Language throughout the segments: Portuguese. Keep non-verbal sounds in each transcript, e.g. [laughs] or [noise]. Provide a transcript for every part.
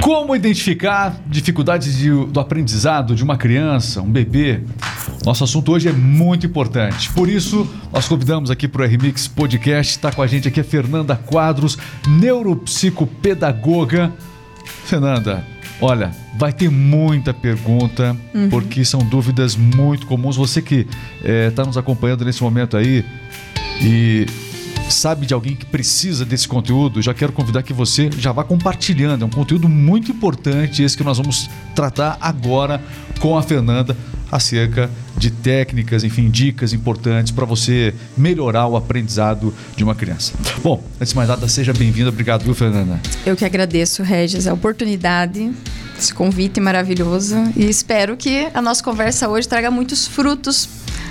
Como identificar dificuldades de, do aprendizado de uma criança, um bebê? Nosso assunto hoje é muito importante. Por isso, nós convidamos aqui para o RMix Podcast. Está com a gente aqui a Fernanda Quadros, neuropsicopedagoga. Fernanda, olha, vai ter muita pergunta, uhum. porque são dúvidas muito comuns. Você que está eh, nos acompanhando nesse momento aí e sabe de alguém que precisa desse conteúdo, já quero convidar que você já vá compartilhando. É um conteúdo muito importante esse que nós vamos tratar agora com a Fernanda acerca de técnicas, enfim, dicas importantes para você melhorar o aprendizado de uma criança. Bom, antes de mais nada, seja bem-vinda. Obrigado, viu, Fernanda? Eu que agradeço, Regis, a oportunidade, esse convite maravilhoso e espero que a nossa conversa hoje traga muitos frutos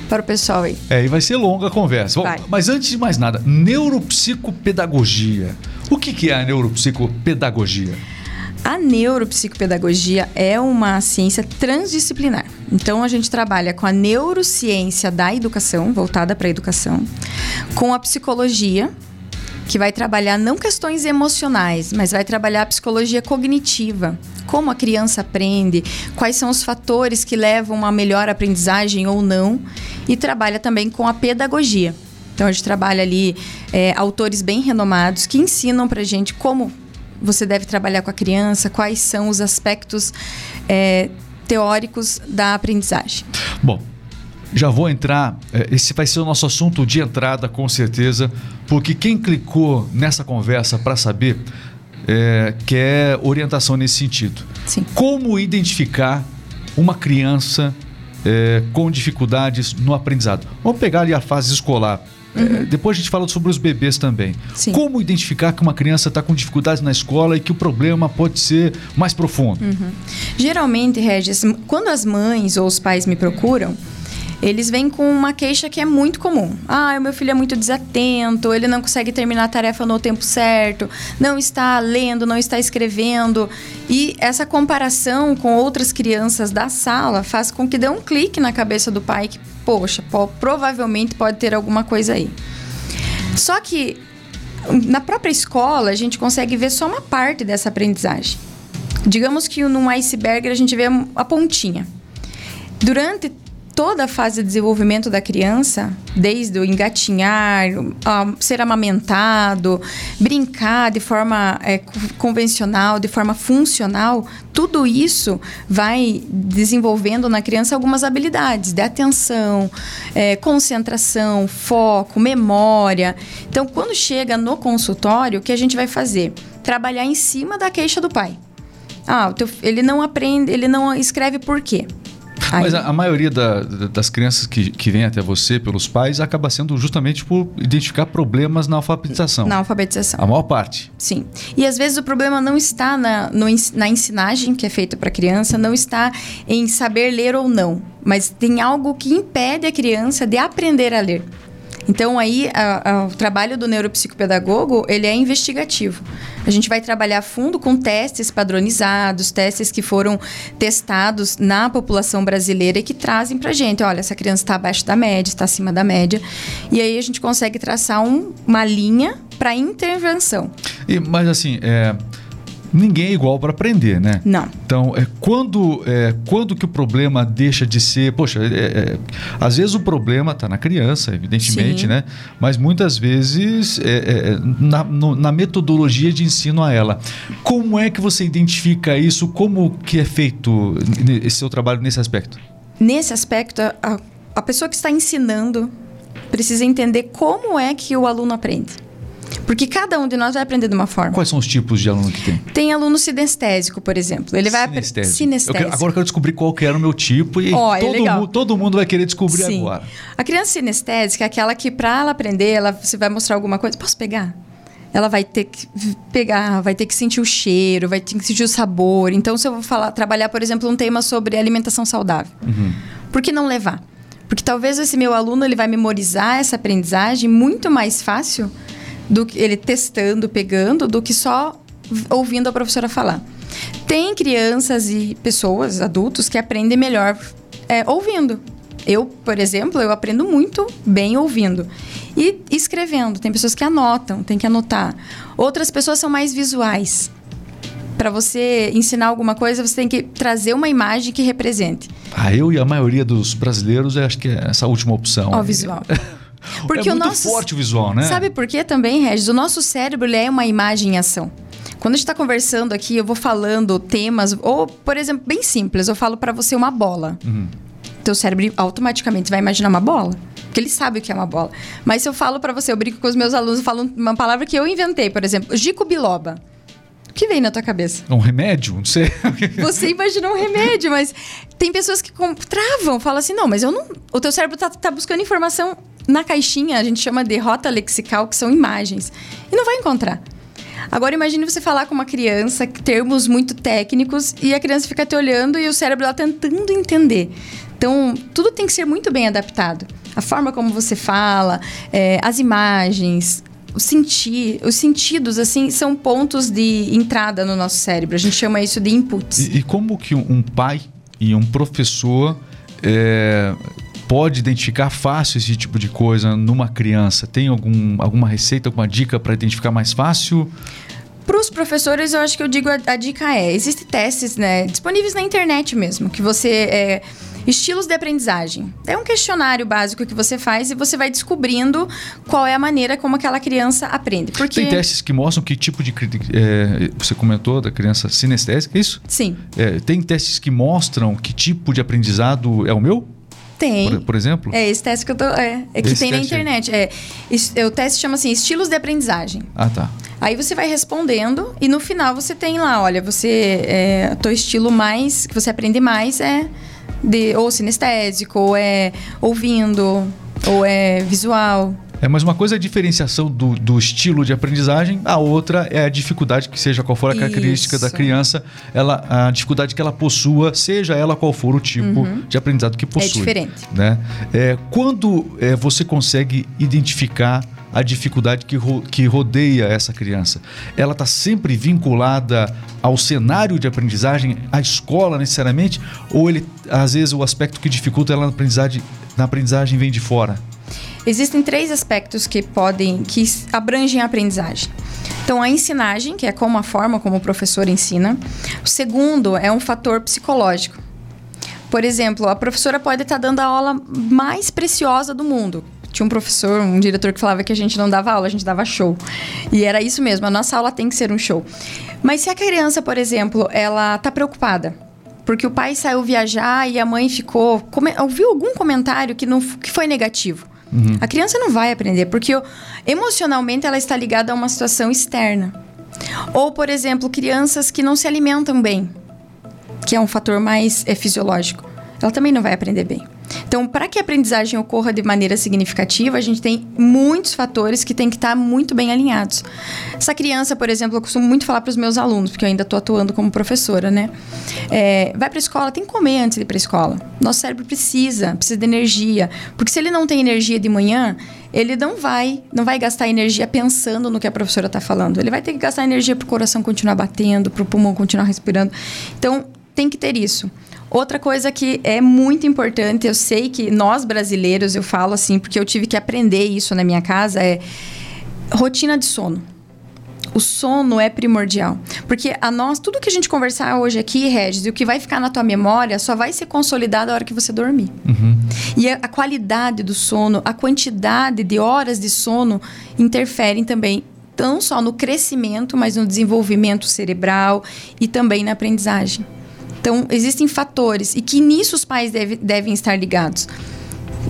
para o pessoal aí. É, e vai ser longa a conversa. Bom, mas antes de mais nada, neuropsicopedagogia. O que, que é a neuropsicopedagogia? A neuropsicopedagogia é uma ciência transdisciplinar. Então, a gente trabalha com a neurociência da educação, voltada para a educação, com a psicologia, que vai trabalhar não questões emocionais, mas vai trabalhar a psicologia cognitiva. Como a criança aprende, quais são os fatores que levam a melhor aprendizagem ou não, e trabalha também com a pedagogia. Então a gente trabalha ali é, autores bem renomados que ensinam para gente como você deve trabalhar com a criança, quais são os aspectos é, teóricos da aprendizagem. Bom, já vou entrar. É, esse vai ser o nosso assunto de entrada, com certeza, porque quem clicou nessa conversa para saber é, quer orientação nesse sentido. Sim. Como identificar uma criança é, com dificuldades no aprendizado? Vamos pegar ali a fase escolar. Uhum. É, depois a gente fala sobre os bebês também. Sim. Como identificar que uma criança está com dificuldades na escola e que o problema pode ser mais profundo? Uhum. Geralmente, Regis, quando as mães ou os pais me procuram, eles vêm com uma queixa que é muito comum. Ah, o meu filho é muito desatento, ele não consegue terminar a tarefa no tempo certo, não está lendo, não está escrevendo. E essa comparação com outras crianças da sala faz com que dê um clique na cabeça do pai que, poxa, provavelmente pode ter alguma coisa aí. Só que na própria escola a gente consegue ver só uma parte dessa aprendizagem. Digamos que num iceberg a gente vê a pontinha. Durante toda a fase de desenvolvimento da criança, desde o engatinhar, ser amamentado, brincar de forma é, convencional, de forma funcional, tudo isso vai desenvolvendo na criança algumas habilidades de atenção, é, concentração, foco, memória. Então, quando chega no consultório, o que a gente vai fazer? Trabalhar em cima da queixa do pai. Ah, ele não aprende, ele não escreve por quê? Mas a, a maioria da, das crianças que, que vem até você pelos pais acaba sendo justamente por identificar problemas na alfabetização. Na alfabetização. A maior parte. Sim. E às vezes o problema não está na, no, na ensinagem que é feita para a criança, não está em saber ler ou não, mas tem algo que impede a criança de aprender a ler. Então aí a, a, o trabalho do neuropsicopedagogo ele é investigativo. A gente vai trabalhar a fundo com testes padronizados, testes que foram testados na população brasileira e que trazem para gente, olha, essa criança está abaixo da média, está acima da média, e aí a gente consegue traçar um, uma linha para intervenção. E, mas assim, é, ninguém é igual para aprender, né? Não. Então, é, quando, é, quando que o problema deixa de ser. Poxa, é, é, às vezes o problema está na criança, evidentemente, Sim. né? Mas muitas vezes é, é, na, no, na, metodologia de ensino a ela. Como é que você identifica isso? Como que é feito esse seu trabalho nesse aspecto? Nesse aspecto, a, a pessoa que está ensinando precisa entender como é que o aluno aprende. Porque cada um de nós vai aprender de uma forma. Quais são os tipos de aluno que tem? Tem aluno sinestésico, por exemplo. Ele vai sinestésico. sinestésico. Eu quero, agora eu quero descobrir qual que era o meu tipo e oh, todo, é mundo, todo mundo vai querer descobrir Sim. agora. A criança sinestésica é aquela que, para ela aprender, ela, você vai mostrar alguma coisa. Posso pegar? ela vai ter que pegar, vai ter que sentir o cheiro, vai ter que sentir o sabor. Então, se eu vou falar, trabalhar, por exemplo, um tema sobre alimentação saudável, uhum. por que não levar? Porque talvez esse meu aluno ele vai memorizar essa aprendizagem muito mais fácil do que ele testando, pegando, do que só ouvindo a professora falar. Tem crianças e pessoas, adultos, que aprendem melhor é, ouvindo. Eu, por exemplo, eu aprendo muito bem ouvindo. E escrevendo. Tem pessoas que anotam, tem que anotar. Outras pessoas são mais visuais. para você ensinar alguma coisa, você tem que trazer uma imagem que represente. Ah, eu e a maioria dos brasileiros, eu acho que é essa última opção. Ó, visual. [laughs] Porque é muito o nosso, forte o visual, né? Sabe por quê também, Regis? O nosso cérebro é uma imagem em ação. Quando a gente está conversando aqui, eu vou falando temas, ou, por exemplo, bem simples, eu falo para você uma bola. Uhum. Teu cérebro automaticamente vai imaginar uma bola. Porque ele sabe o que é uma bola. Mas se eu falo para você, eu brinco com os meus alunos, eu falo uma palavra que eu inventei, por exemplo, Gico Biloba. O que vem na tua cabeça? Um remédio? Não sei. [laughs] Você imaginou um remédio, mas tem pessoas que travam, falam assim: não, mas eu não. O teu cérebro tá, tá buscando informação na caixinha, a gente chama de rota lexical, que são imagens. E não vai encontrar. Agora imagine você falar com uma criança termos muito técnicos e a criança fica te olhando e o cérebro lá tentando entender. Então, tudo tem que ser muito bem adaptado. A forma como você fala, é, as imagens, o sentir, os sentidos, assim, são pontos de entrada no nosso cérebro. A gente chama isso de inputs. E, e como que um pai e um professor é, pode identificar fácil esse tipo de coisa numa criança? Tem algum, alguma receita, alguma dica para identificar mais fácil? Para os professores, eu acho que eu digo a, a dica é: existem testes né, disponíveis na internet mesmo, que você. É, Estilos de aprendizagem. É um questionário básico que você faz e você vai descobrindo qual é a maneira como aquela criança aprende. Porque... Tem testes que mostram que tipo de. É, você comentou da criança sinestésica, é isso? Sim. É, tem testes que mostram que tipo de aprendizado é o meu? Tem. Por, por, exemplo? É, esse teste que eu tô. É, é que esse tem na internet. É, é, o teste chama assim: estilos de aprendizagem. Ah, tá. Aí você vai respondendo e no final você tem lá, olha, você. É, teu estilo mais. que você aprende mais é de ou sinestésico, ou é ouvindo, ou é visual. É, mas uma coisa é a diferenciação do, do, estilo de aprendizagem, a outra é a dificuldade, que seja qual for a característica Isso. da criança, ela, a dificuldade que ela possua, seja ela qual for o tipo uhum. de aprendizado que possui. É diferente. Né? É, quando é, você consegue identificar a dificuldade que, ro que rodeia essa criança? Ela está sempre vinculada ao cenário de aprendizagem, à escola necessariamente? Ou ele, às vezes, o aspecto que dificulta ela na aprendizagem, na aprendizagem vem de fora? Existem três aspectos que podem, que abrangem a aprendizagem. Então, a ensinagem, que é como a forma como o professor ensina. O segundo é um fator psicológico. Por exemplo, a professora pode estar dando a aula mais preciosa do mundo. Tinha um professor, um diretor que falava que a gente não dava aula, a gente dava show. E era isso mesmo, a nossa aula tem que ser um show. Mas se a criança, por exemplo, ela está preocupada, porque o pai saiu viajar e a mãe ficou. ouviu algum comentário que, não, que foi negativo. Uhum. A criança não vai aprender, porque emocionalmente ela está ligada a uma situação externa. Ou, por exemplo, crianças que não se alimentam bem, que é um fator mais é, fisiológico. Ela também não vai aprender bem. Então, para que a aprendizagem ocorra de maneira significativa, a gente tem muitos fatores que têm que estar muito bem alinhados. Essa criança, por exemplo, eu costumo muito falar para os meus alunos, porque eu ainda estou atuando como professora, né? É, vai para a escola, tem que comer antes de ir para a escola. Nosso cérebro precisa, precisa de energia. Porque se ele não tem energia de manhã, ele não vai, não vai gastar energia pensando no que a professora está falando. Ele vai ter que gastar energia para o coração continuar batendo, para o pulmão continuar respirando. Então, tem que ter isso. Outra coisa que é muito importante, eu sei que nós brasileiros, eu falo assim, porque eu tive que aprender isso na minha casa, é rotina de sono. O sono é primordial. Porque a nós, tudo que a gente conversar hoje aqui, Regis, e o que vai ficar na tua memória só vai ser consolidado a hora que você dormir. Uhum. E a, a, qualidade do sono, a quantidade de horas de sono interferem também, não só no crescimento, mas no desenvolvimento cerebral e também na aprendizagem. Então, existem fatores e que nisso os pais deve, devem estar ligados.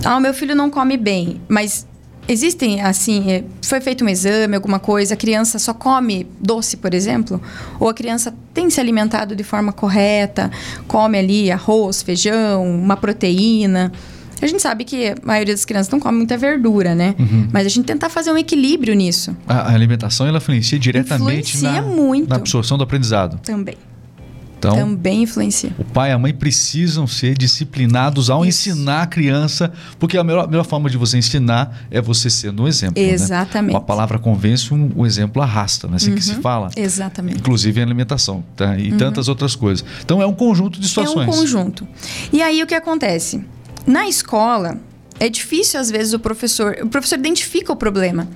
Ah, meu filho não come bem, mas existem, assim, é, foi feito um exame, alguma coisa, a criança só come doce, por exemplo? Ou a criança tem se alimentado de forma correta, come ali arroz, feijão, uma proteína? A gente sabe que a maioria das crianças não come muita verdura, né? Uhum. Mas a gente tentar fazer um equilíbrio nisso. A, alimentação, ela influencia diretamente influencia na, muito. na absorção do aprendizado. Também. Então, também influencia. O pai e a mãe precisam ser disciplinados ao Isso. ensinar a criança, porque a melhor, a melhor, forma de você ensinar é você sendo um exemplo. Né? Exatamente. Né? A palavra convence, um, o exemplo arrasta, não é assim uhum. que se uhum. fala? Exatamente. Inclusive em alimentação tá? e uhum. tantas outras coisas. Então é um conjunto de situações. É um conjunto. E aí o que acontece? Na escola, É difícil, às vezes, o professor. O professor identifica o problema.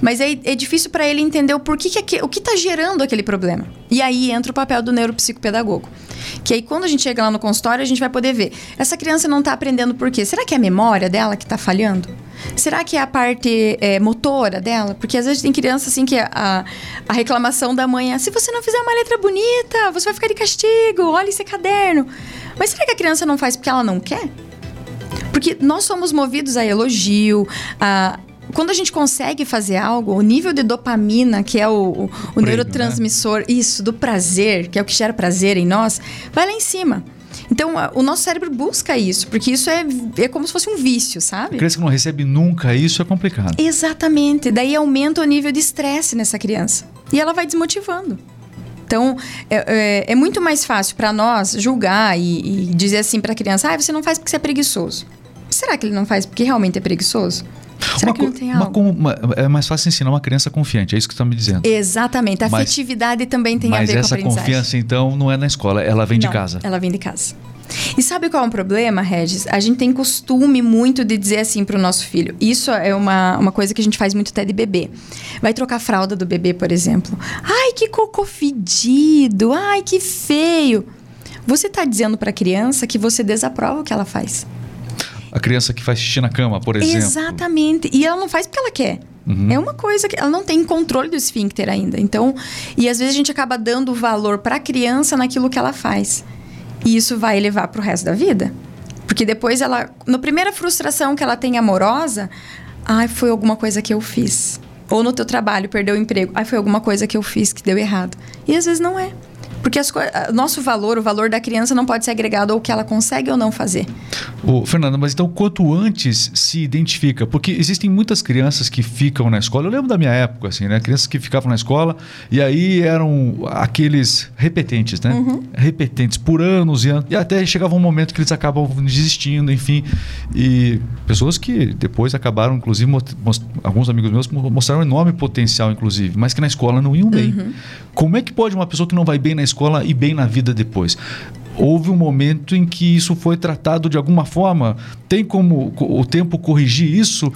Mas é, é difícil para ele entender o porquê que, o que está gerando aquele problema. E aí entra o papel do neuropsicopedagogo. Que aí, quando a gente chega lá no consultório, a gente vai poder ver. Essa criança não está aprendendo por quê? Será que é a memória dela que está falhando? Será que é a parte é, motora dela? Porque às vezes tem criança assim que a, a reclamação da mãe é: se você não fizer uma letra bonita, você vai ficar de castigo, olha esse caderno. Mas será que a criança não faz porque ela não quer? Porque nós somos movidos a elogio, a, quando a gente consegue fazer algo, o nível de dopamina, que é o, o, o neurotransmissor, né? isso, do prazer, que é o que gera prazer em nós, vai lá em cima. Então, o nosso cérebro busca isso, porque isso é, é como se fosse um vício, sabe? A criança que não recebe nunca isso é complicado. Exatamente. Daí aumenta o nível de estresse nessa criança. E ela vai desmotivando. Então, é, é, é muito mais fácil para nós julgar e, e dizer assim para a criança: ah, você não faz porque você é preguiçoso. Será que ele não faz porque realmente é preguiçoso? Será uma, que não tem algo? Uma, uma, é mais fácil ensinar uma criança confiante, é isso que você está me dizendo. Exatamente. A mas, afetividade também tem a ver com a. Mas essa confiança, então, não é na escola, ela vem não, de casa. ela vem de casa. E sabe qual é o problema, Regis? A gente tem costume muito de dizer assim para o nosso filho. Isso é uma, uma coisa que a gente faz muito até de bebê. Vai trocar a fralda do bebê, por exemplo. Ai, que cocô fedido. Ai, que feio. Você está dizendo para a criança que você desaprova o que ela faz. A criança que faz xixi na cama, por exemplo. Exatamente. E ela não faz porque ela quer. Uhum. É uma coisa que ela não tem controle do esfíncter ainda. Então, e às vezes a gente acaba dando valor para a criança naquilo que ela faz. E isso vai levar para o resto da vida. Porque depois ela, na primeira frustração que ela tem amorosa, ai, foi alguma coisa que eu fiz. Ou no teu trabalho, perdeu o emprego, ai, foi alguma coisa que eu fiz que deu errado. E às vezes não é. Porque o nosso valor, o valor da criança não pode ser agregado ao que ela consegue ou não fazer. Ô, Fernanda, mas então quanto antes se identifica? Porque existem muitas crianças que ficam na escola. Eu lembro da minha época, assim, né? Crianças que ficavam na escola e aí eram aqueles repetentes, né? Uhum. Repetentes por anos e anos. E até chegava um momento que eles acabam desistindo, enfim. E pessoas que depois acabaram, inclusive, alguns amigos meus mostraram um enorme potencial, inclusive, mas que na escola não iam bem. Uhum. Como é que pode uma pessoa que não vai bem na escola e bem na vida depois? Houve um momento em que isso foi tratado de alguma forma? Tem como o tempo corrigir isso?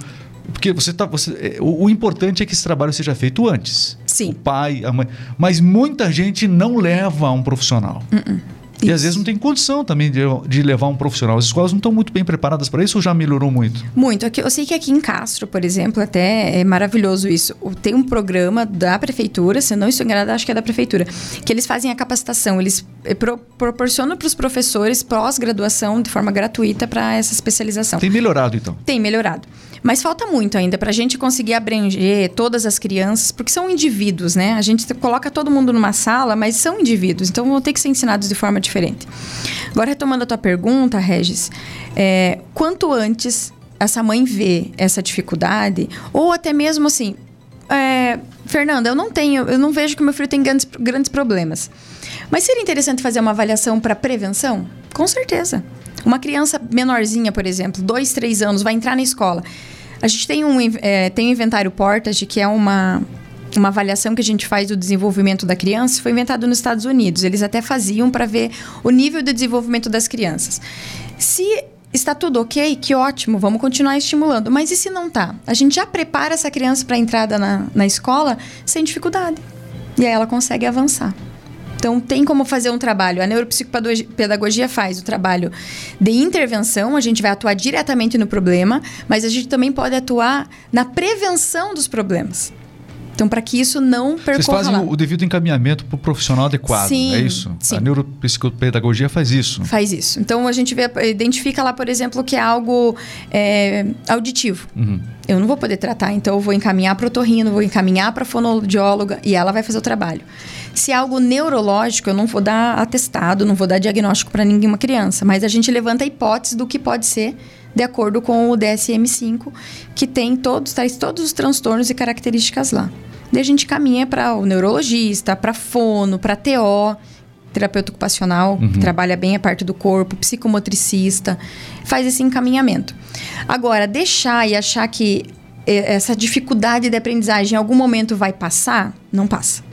Porque você tá, você, é, o, o, importante é que esse trabalho seja feito antes. Sim. O pai, a mãe. Mas muita gente não leva um profissional. Uh -uh. E às vezes não tem condição também de, de levar um profissional. As escolas não estão muito bem preparadas para isso ou já melhorou muito? Muito. Aqui, eu sei que aqui em Castro, por exemplo, até é maravilhoso isso. Tem um programa da prefeitura, se não estou enganada, acho que é da prefeitura, que eles fazem a capacitação. Eles eh, pro, proporcionam para os professores pós-graduação de forma gratuita para essa especialização. Tem melhorado, então? Tem melhorado. Mas falta muito ainda para a gente conseguir abranger todas as crianças, porque são indivíduos, né? A gente coloca todo mundo numa sala, mas são indivíduos, então vão ter que ser ensinados de forma diferente. Agora, retomando a tua pergunta, Regis, é, quanto antes essa mãe vê essa dificuldade, ou até mesmo assim, é, Fernanda, eu não tenho, eu não vejo que meu filho tem grandes, grandes problemas. Mas seria interessante fazer uma avaliação para prevenção? Com certeza. Uma criança menorzinha, por exemplo, dois, três anos, vai entrar na escola. A gente tem um, é, tem um inventário Portage, que é uma, uma avaliação que a gente faz do desenvolvimento da criança, foi inventado nos Estados Unidos. Eles até faziam para ver o nível de desenvolvimento das crianças. Se está tudo ok, que ótimo, vamos continuar estimulando. Mas e se não tá? A gente já prepara essa criança para a entrada na, na escola sem dificuldade. E aí ela consegue avançar. Então, tem como fazer um trabalho. A neuropsicopedagogia faz o trabalho de intervenção, a gente vai atuar diretamente no problema, mas a gente também pode atuar na prevenção dos problemas. Então, para que isso não percorra Vocês fazem lá. o devido encaminhamento para o profissional adequado, sim, é isso? Sim. A neuropsicopedagogia faz isso. Faz isso. Então, a gente vê, identifica lá, por exemplo, que é algo é, auditivo. Uhum. Eu não vou poder tratar, então eu vou encaminhar para o otorrino, vou encaminhar para a fonoaudióloga e ela vai fazer o trabalho. Se é algo neurológico, eu não vou dar atestado, não vou dar diagnóstico para nenhuma criança, mas a gente levanta a hipótese do que pode ser de acordo com o DSM-5, que tem todos, traz todos os transtornos e características lá. Daí a gente caminha para o neurologista, para fono, para TO, terapeuta ocupacional, uhum. que trabalha bem a parte do corpo, psicomotricista, faz esse encaminhamento. Agora, deixar e achar que eh, essa dificuldade de aprendizagem em algum momento vai passar, não passa.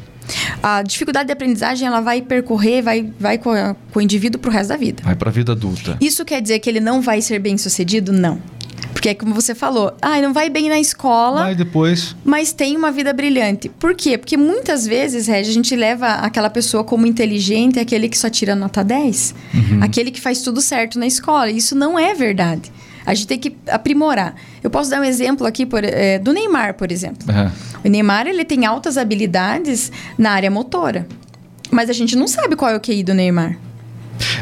A dificuldade de aprendizagem ela vai percorrer, vai, vai com, a, com o indivíduo para o resto da vida. Vai para a vida adulta. Isso quer dizer que ele não vai ser bem sucedido? Não. Porque é como você falou, ah, não vai bem na escola. Mas depois. Mas tem uma vida brilhante. Por quê? Porque muitas vezes, Regi, a gente leva aquela pessoa como inteligente, aquele que só tira nota 10, uhum. aquele que faz tudo certo na escola. Isso não é verdade. A gente tem que aprimorar. Eu posso dar um exemplo aqui por, é, do Neymar, por exemplo. Uhum. O Neymar ele tem altas habilidades na área motora. Mas a gente não sabe qual é o QI do Neymar.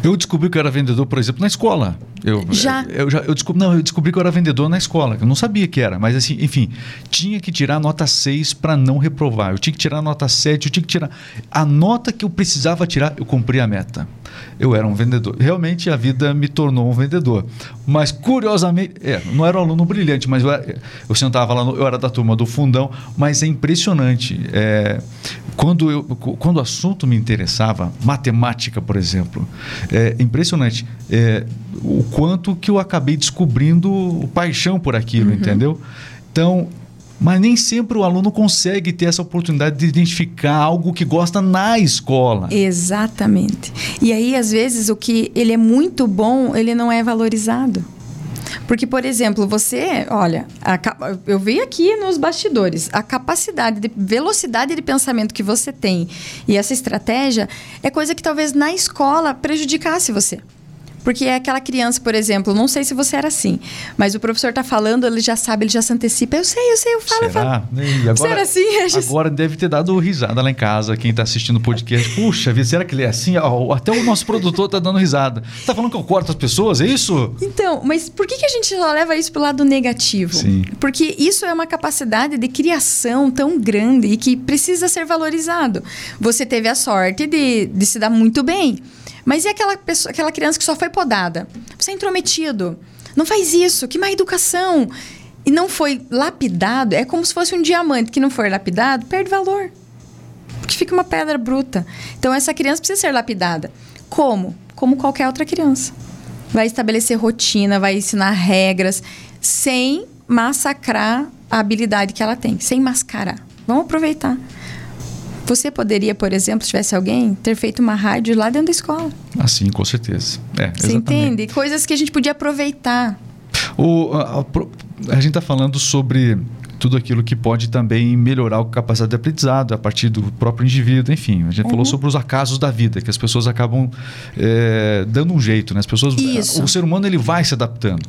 Eu descobri que eu era vendedor, por exemplo, na escola. Eu, já? Eu, já eu descobri, não, eu descobri que eu era vendedor na escola. Eu não sabia que era, mas assim, enfim, tinha que tirar nota 6 para não reprovar. Eu tinha que tirar nota 7, eu tinha que tirar. A nota que eu precisava tirar, eu cumpri a meta. Eu era um vendedor. Realmente a vida me tornou um vendedor. Mas curiosamente, é, não era um aluno brilhante, mas eu, eu sentava lá, no, eu era da turma do fundão, mas é impressionante. É, quando, eu, quando o assunto me interessava, matemática, por exemplo, é impressionante. É, o quanto que eu acabei descobrindo paixão por aquilo, uhum. entendeu? Então, mas nem sempre o aluno consegue ter essa oportunidade de identificar algo que gosta na escola. Exatamente. E aí, às vezes, o que ele é muito bom, ele não é valorizado. Porque, por exemplo, você, olha, a, eu vi aqui nos bastidores, a capacidade de velocidade de pensamento que você tem e essa estratégia é coisa que talvez na escola prejudicasse você. Porque é aquela criança, por exemplo, não sei se você era assim, mas o professor está falando, ele já sabe, ele já se antecipa. Eu sei, eu sei, eu falo. Será? Eu falo. E agora, será assim, Regis? Agora deve ter dado risada lá em casa, quem está assistindo o podcast. Puxa, será que ele é assim? Até o nosso produtor está dando risada. Está falando que eu corto as pessoas, é isso? Então, mas por que, que a gente só leva isso para o lado negativo? Sim. Porque isso é uma capacidade de criação tão grande e que precisa ser valorizado. Você teve a sorte de, de se dar muito bem. Mas e aquela, pessoa, aquela criança que só foi podada? Você é intrometido. Não faz isso. Que má educação. E não foi lapidado. É como se fosse um diamante que não for lapidado, perde valor. Porque fica uma pedra bruta. Então, essa criança precisa ser lapidada. Como? Como qualquer outra criança. Vai estabelecer rotina, vai ensinar regras, sem massacrar a habilidade que ela tem, sem mascarar. Vamos aproveitar. Você poderia, por exemplo, se tivesse alguém, ter feito uma rádio lá dentro da escola. Ah, sim, com certeza. É, Você entende? Coisas que a gente podia aproveitar. O, a, a, a gente está falando sobre tudo aquilo que pode também melhorar a capacidade de aprendizado a partir do próprio indivíduo, enfim. A gente uhum. falou sobre os acasos da vida, que as pessoas acabam é, dando um jeito, né? As pessoas, Isso. o ser humano ele vai se adaptando.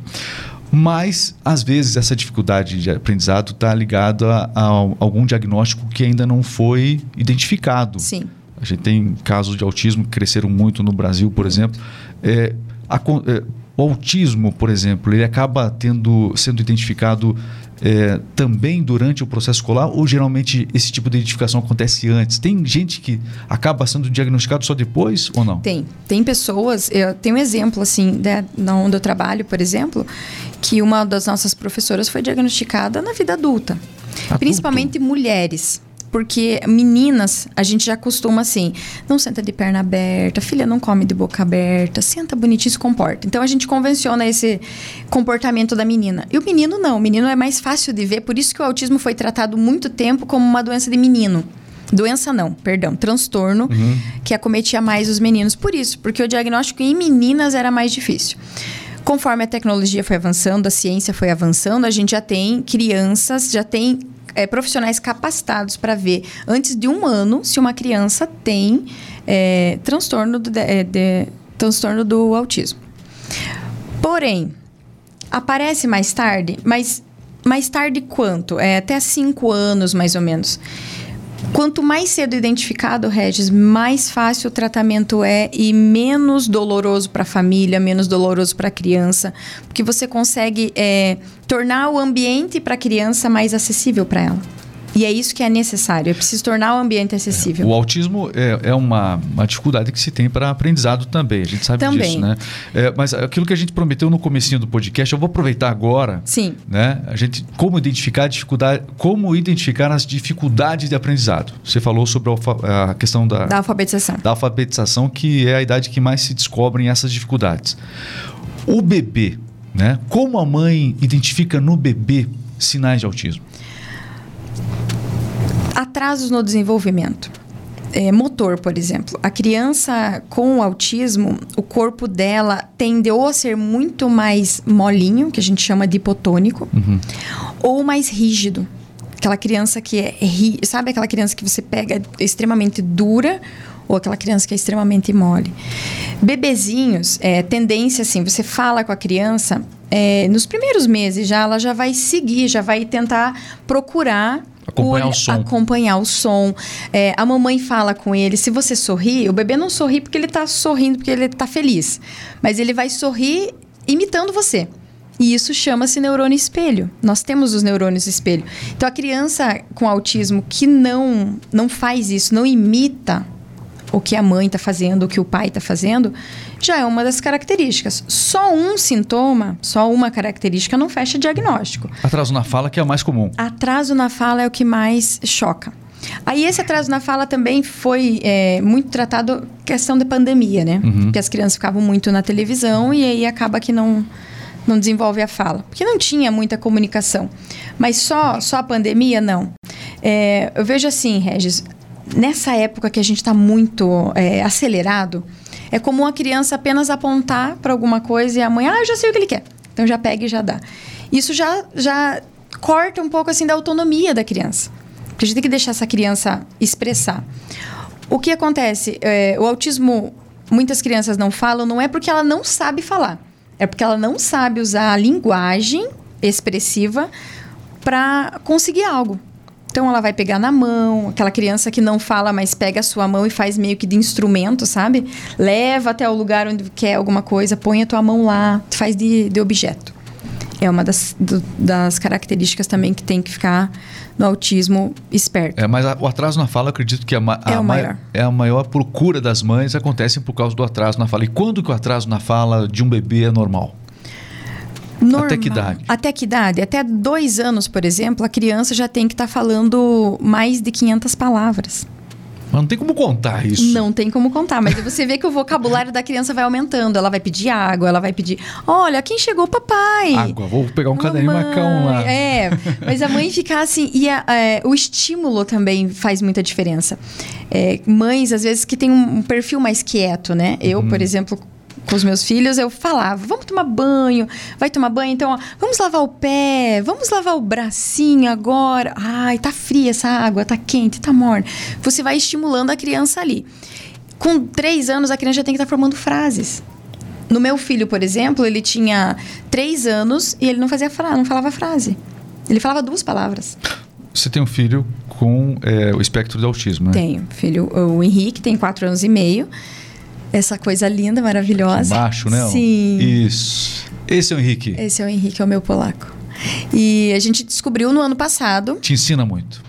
Mas, às vezes, essa dificuldade de aprendizado está ligada a, a, algum diagnóstico que ainda não foi identificado. Sim. A gente tem casos de autismo que cresceram muito no Brasil, por exemplo. É, a, é, o autismo, por exemplo, ele acaba tendo, sendo identificado é, também durante o processo escolar ou geralmente esse tipo de identificação acontece antes? Tem gente que acaba sendo diagnosticado só depois ou não? Tem. Tem pessoas, eu tenho um exemplo assim, né, onde eu trabalho, por exemplo, que uma das nossas professoras foi diagnosticada na vida adulta. adulta. Principalmente mulheres. Porque meninas, a gente já costuma assim, não senta de perna aberta, filha não come de boca aberta, senta bonitinho se comporta. Então a gente convenciona esse comportamento da menina. E o menino não, o menino é mais fácil de ver, por isso que o autismo foi tratado muito tempo como uma doença de menino. Doença não, perdão, transtorno uhum. que acometia mais os meninos. Por isso, porque o diagnóstico em meninas era mais difícil. Conforme a tecnologia foi avançando, a ciência foi avançando, a gente já tem crianças, já tem é, profissionais capacitados para ver antes de um ano se uma criança tem é, transtorno, do, de, é, de, transtorno do autismo. Porém, aparece mais tarde, mas mais tarde quanto? É até cinco anos, mais ou menos. Quanto mais cedo identificado, Regis, mais fácil o tratamento é e menos doloroso para a família, menos doloroso para a criança, porque você consegue é, tornar o ambiente para a criança mais acessível para ela. E é isso que é necessário, é preciso tornar o ambiente acessível. O autismo é, é uma, uma, dificuldade que se tem para aprendizado também, a gente sabe também. disso, né? É, mas aquilo que a gente prometeu no comecinho do podcast, eu vou aproveitar agora. Sim. Né? A gente, como identificar a dificuldade, como identificar as dificuldades de aprendizado. Você falou sobre a, a questão da, da alfabetização. Da alfabetização, que é a idade que mais se descobrem essas dificuldades. O bebê, né? Como a mãe identifica no bebê sinais de autismo? Atrasos no desenvolvimento. é, motor, por exemplo. A criança com autismo, o corpo dela tende ou a ser muito mais molinho, que a gente chama de hipotônico, uhum. ou mais rígido. Aquela criança que é. Sabe aquela criança que você pega extremamente dura ou aquela criança que é extremamente mole. Bebezinhos, é, tendência assim, você fala com a criança, é, nos primeiros meses já ela já vai seguir, já vai tentar procurar Acompanhar o, som. Acompanhar o som. É, a mamãe fala com ele. Se você sorrir, o bebê não sorri porque ele está sorrindo, porque ele está feliz. Mas ele vai sorrir imitando você. E isso chama-se neurônio espelho. Nós temos os neurônios espelho. Então, a criança com autismo que não, não faz isso, não imita o que a mãe está fazendo, o que o pai está fazendo, já é uma das características. Só um sintoma, só uma característica não fecha diagnóstico. Atraso na fala que é o mais comum. Atraso na fala é o que mais choca. Aí esse atraso na fala também foi é, muito tratado questão de pandemia, né? Uhum. Porque as crianças ficavam muito na televisão e aí acaba que não não desenvolve a fala, porque não tinha muita comunicação. Mas só só a pandemia não. É, eu vejo assim, Regis, nessa época que a gente está muito é, acelerado, é comum a criança apenas apontar para alguma coisa e a mãe, ah, eu já sei o que ele quer. Então já pega e já dá. Isso já, já corta um pouco assim da autonomia da criança. Porque a gente tem que deixar essa criança expressar. O que acontece? É, o autismo, muitas crianças não falam, não é porque ela não sabe falar. É porque ela não sabe usar a linguagem expressiva para conseguir algo. Então ela vai pegar na mão, aquela criança que não fala, mas pega a sua mão e faz meio que de instrumento, sabe? Leva até o lugar onde quer alguma coisa, põe a tua mão lá, faz de, de objeto. É uma das, do, das características também que tem que ficar no autismo esperto. É, mas a, o atraso na fala, eu acredito que a, a, é, o maior. é a maior procura das mães acontece por causa do atraso na fala. E quando que o atraso na fala de um bebê é normal? Normal. Até que idade? Até que idade? Até dois anos, por exemplo, a criança já tem que estar tá falando mais de 500 palavras. Mas não tem como contar isso. Não tem como contar, mas você vê que o vocabulário da criança vai aumentando. Ela vai pedir água, ela vai pedir: Olha, quem chegou? Papai. Água, vou pegar um caderninho macão lá. É, mas a mãe fica assim. E a, é, o estímulo também faz muita diferença. É, mães, às vezes, que tem um perfil mais quieto, né? Eu, uhum. por exemplo, com os meus filhos, eu falava: vamos tomar banho, vai tomar banho, então, ó, vamos lavar o pé, vamos lavar o bracinho agora. Ai, tá fria essa água, tá quente, tá morna. Você vai estimulando a criança ali. Com três anos, a criança já tem que estar tá formando frases. No meu filho, por exemplo, ele tinha três anos e ele não fazia fra não falava frase. Ele falava duas palavras. Você tem um filho com é, o espectro de autismo, né? Tenho. Filho, o Henrique tem quatro anos e meio essa coisa linda, maravilhosa. Baixo, né? Sim. Isso. Esse é o Henrique. Esse é o Henrique, é o meu polaco. E a gente descobriu no ano passado. Te ensina muito.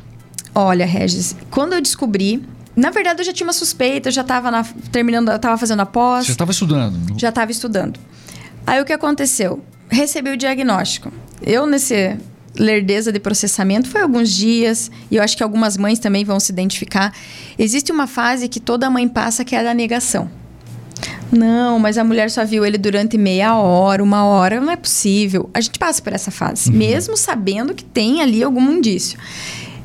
Olha, Regis, quando eu descobri, na verdade eu já tinha uma suspeita, eu já estava terminando, estava fazendo a pós. Já estava estudando? Já estava estudando. Aí o que aconteceu? Recebi o diagnóstico. Eu nesse lerdeza de processamento foi alguns dias, e eu acho que algumas mães também vão se identificar. Existe uma fase que toda mãe passa que é a da negação. Não, mas a mulher só viu ele durante meia hora, uma hora, não é possível. A gente passa por essa fase, uhum. mesmo sabendo que tem ali algum indício.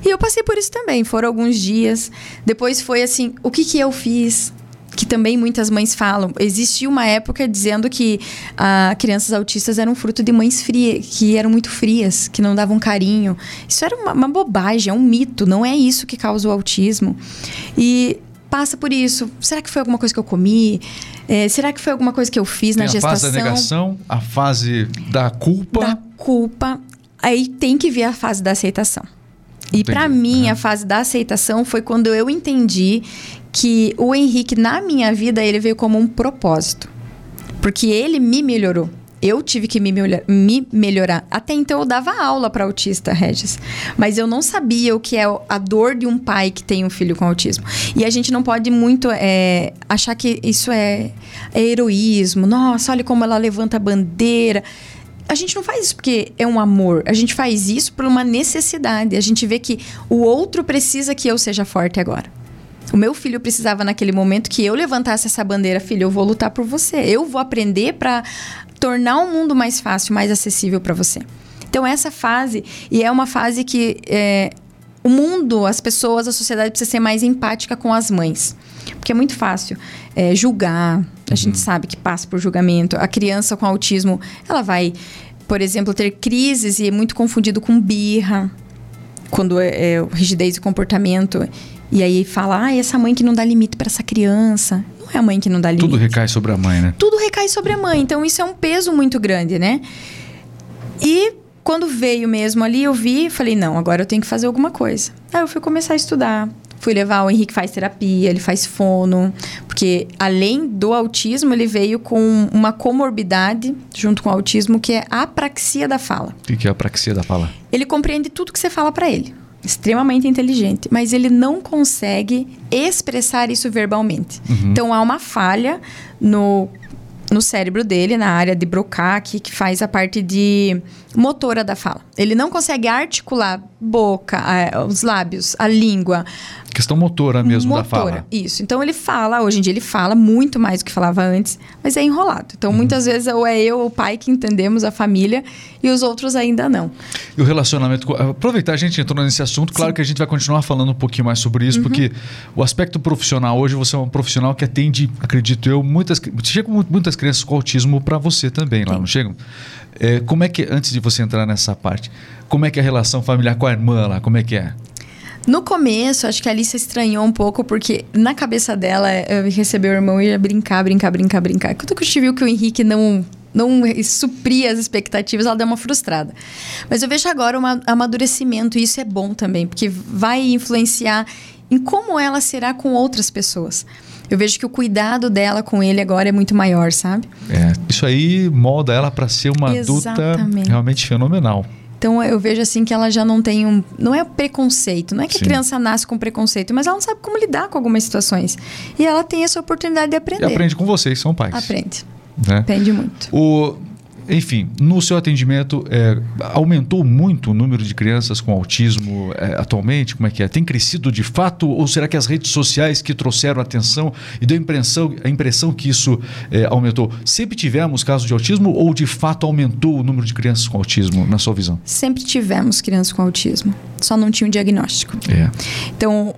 E eu passei por isso também, foram alguns dias. Depois foi assim, o que que eu fiz? que também muitas mães falam. Existia uma época dizendo que ah, crianças autistas eram fruto de mães frias, que eram muito frias, que não davam carinho. Isso era uma, uma bobagem, é um mito, não é isso que causa o autismo. E passa por isso. Será que foi alguma coisa que eu comi? É, será que foi alguma coisa que eu fiz tem na gestação? A fase da negação, a fase da culpa. Da culpa. Aí tem que vir a fase da aceitação. E para mim, a fase da aceitação foi quando eu entendi que o Henrique, na minha vida, ele veio como um propósito. Porque ele me melhorou. Eu tive que me, me melhorar. Até então eu dava aula para autista, Regis. Mas eu não sabia o que é a dor de um pai que tem um filho com autismo. E a gente não pode muito é, achar que isso é, é heroísmo. Nossa, olha como ela levanta a bandeira a gente não faz isso porque é um amor. A gente faz isso por uma necessidade. A gente vê que o outro precisa que eu seja forte agora. O meu filho precisava naquele momento que eu levantasse essa bandeira, filho, eu vou lutar por você. Eu vou aprender para tornar o mundo mais fácil, mais acessível para você. Então essa fase e é uma fase que é, o mundo, as pessoas, a sociedade precisa ser mais empática com as mães. Porque é muito fácil é, julgar, a uhum. gente sabe que passa por julgamento. A criança com autismo, ela vai, por exemplo, ter crises e é muito confundido com birra, quando é, é rigidez de comportamento. E aí fala, ah, essa mãe que não dá limite para essa criança. É a mãe que não dá limite. Tudo recai sobre a mãe, né? Tudo recai sobre a mãe. Então isso é um peso muito grande, né? E quando veio mesmo ali, eu vi, falei, não, agora eu tenho que fazer alguma coisa. Aí eu fui começar a estudar. Fui levar o Henrique faz terapia, ele faz fono, porque além do autismo, ele veio com uma comorbidade junto com o autismo que é a apraxia da fala. O que é a apraxia da fala? Ele compreende tudo que você fala para ele. Extremamente inteligente, mas ele não consegue expressar isso verbalmente. Uhum. Então há uma falha no no cérebro dele, na área de Broca, que faz a parte de motora da fala. Ele não consegue articular boca, os lábios, a língua. Questão motora mesmo motora, da fala. Isso. Então ele fala, hoje em dia ele fala muito mais do que falava antes, mas é enrolado. Então uhum. muitas vezes ou é eu ou o pai que entendemos a família e os outros ainda não. E o relacionamento. Aproveitar, a gente entrou nesse assunto, claro Sim. que a gente vai continuar falando um pouquinho mais sobre isso, uhum. porque o aspecto profissional, hoje você é um profissional que atende, acredito eu, muitas. Chegam muitas crianças com autismo para você também lá, Sim. não chegam? É, como é que, antes de você entrar nessa parte, como é que é a relação familiar com a irmã lá? Como é que é? No começo, acho que a Alice estranhou um pouco, porque na cabeça dela, eu receber o irmão e ia brincar, brincar, brincar, brincar. Quando a gente viu que o Henrique não não supria as expectativas, ela deu uma frustrada. Mas eu vejo agora um amadurecimento, e isso é bom também, porque vai influenciar em como ela será com outras pessoas. Eu vejo que o cuidado dela com ele agora é muito maior, sabe? É, isso aí molda ela para ser uma Exatamente. adulta realmente fenomenal. Então eu vejo assim que ela já não tem um. Não é preconceito, não é que Sim. a criança nasce com preconceito, mas ela não sabe como lidar com algumas situações. E ela tem essa oportunidade de aprender. E aprende com vocês, são pais. Aprende. Né? Aprende muito. O, enfim, no seu atendimento, é, aumentou muito o número de crianças com autismo é, atualmente? Como é que é? Tem crescido de fato? Ou será que as redes sociais que trouxeram atenção e deu a impressão, a impressão que isso é, aumentou? Sempre tivemos casos de autismo ou de fato aumentou o número de crianças com autismo, na sua visão? Sempre tivemos crianças com autismo, só não tinha um diagnóstico. É. Então,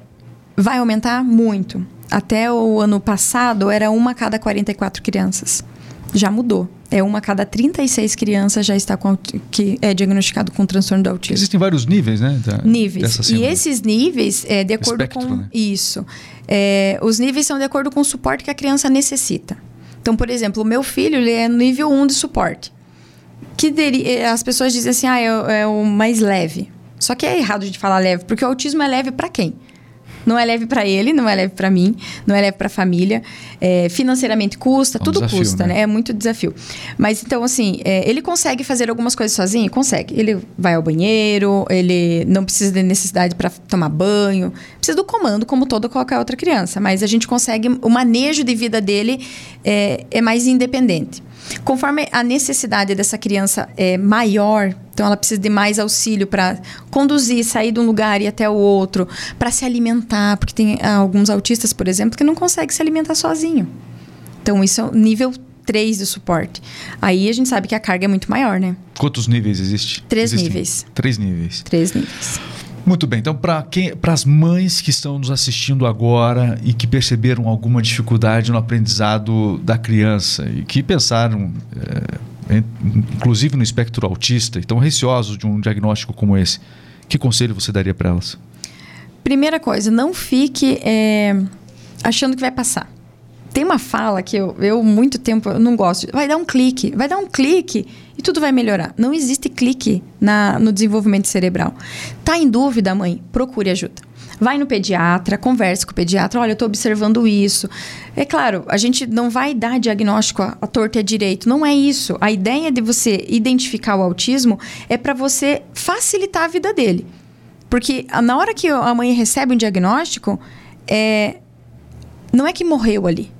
vai aumentar muito. Até o ano passado, era uma a cada 44 crianças. Já mudou é uma a cada 36 crianças já está com, que é diagnosticado com transtorno do autismo. Existem vários níveis, né? Da, níveis. E esses níveis, é, de acordo Espectro, com né? isso, é, os níveis são de acordo com o suporte que a criança necessita. Então, por exemplo, o meu filho ele é nível 1 de suporte. Que deri, é, as pessoas dizem assim, ah, é, é o mais leve. Só que é errado de falar leve, porque o autismo é leve para quem? Não é leve para ele, não é leve para mim, não é leve para a família. É, financeiramente custa, é um tudo desafio, custa, né? né? É muito desafio. Mas então, assim, é, ele consegue fazer algumas coisas sozinho? Consegue. Ele vai ao banheiro, ele não precisa de necessidade para tomar banho, precisa do comando, como toda qualquer outra criança. Mas a gente consegue, o manejo de vida dele é, é mais independente. Conforme a necessidade dessa criança é maior, então ela precisa de mais auxílio para conduzir, sair de um lugar e até o outro, para se alimentar, porque tem ah, alguns autistas, por exemplo, que não conseguem se alimentar sozinho. Então isso é o nível 3 de suporte. Aí a gente sabe que a carga é muito maior, né? Quantos níveis existe? Três Existem níveis. Três níveis. Três níveis. Muito bem, então para as mães que estão nos assistindo agora e que perceberam alguma dificuldade no aprendizado da criança e que pensaram, é, inclusive no espectro autista, e estão receosos de um diagnóstico como esse, que conselho você daria para elas? Primeira coisa, não fique é, achando que vai passar. Tem uma fala que eu, eu muito tempo eu não gosto. Vai dar um clique, vai dar um clique e tudo vai melhorar. Não existe clique na, no desenvolvimento cerebral. Tá em dúvida, mãe? Procure ajuda. Vai no pediatra, converse com o pediatra. Olha, eu estou observando isso. É claro, a gente não vai dar diagnóstico a, a torta e a direito. Não é isso. A ideia de você identificar o autismo é para você facilitar a vida dele. Porque na hora que a mãe recebe um diagnóstico, é, não é que morreu ali.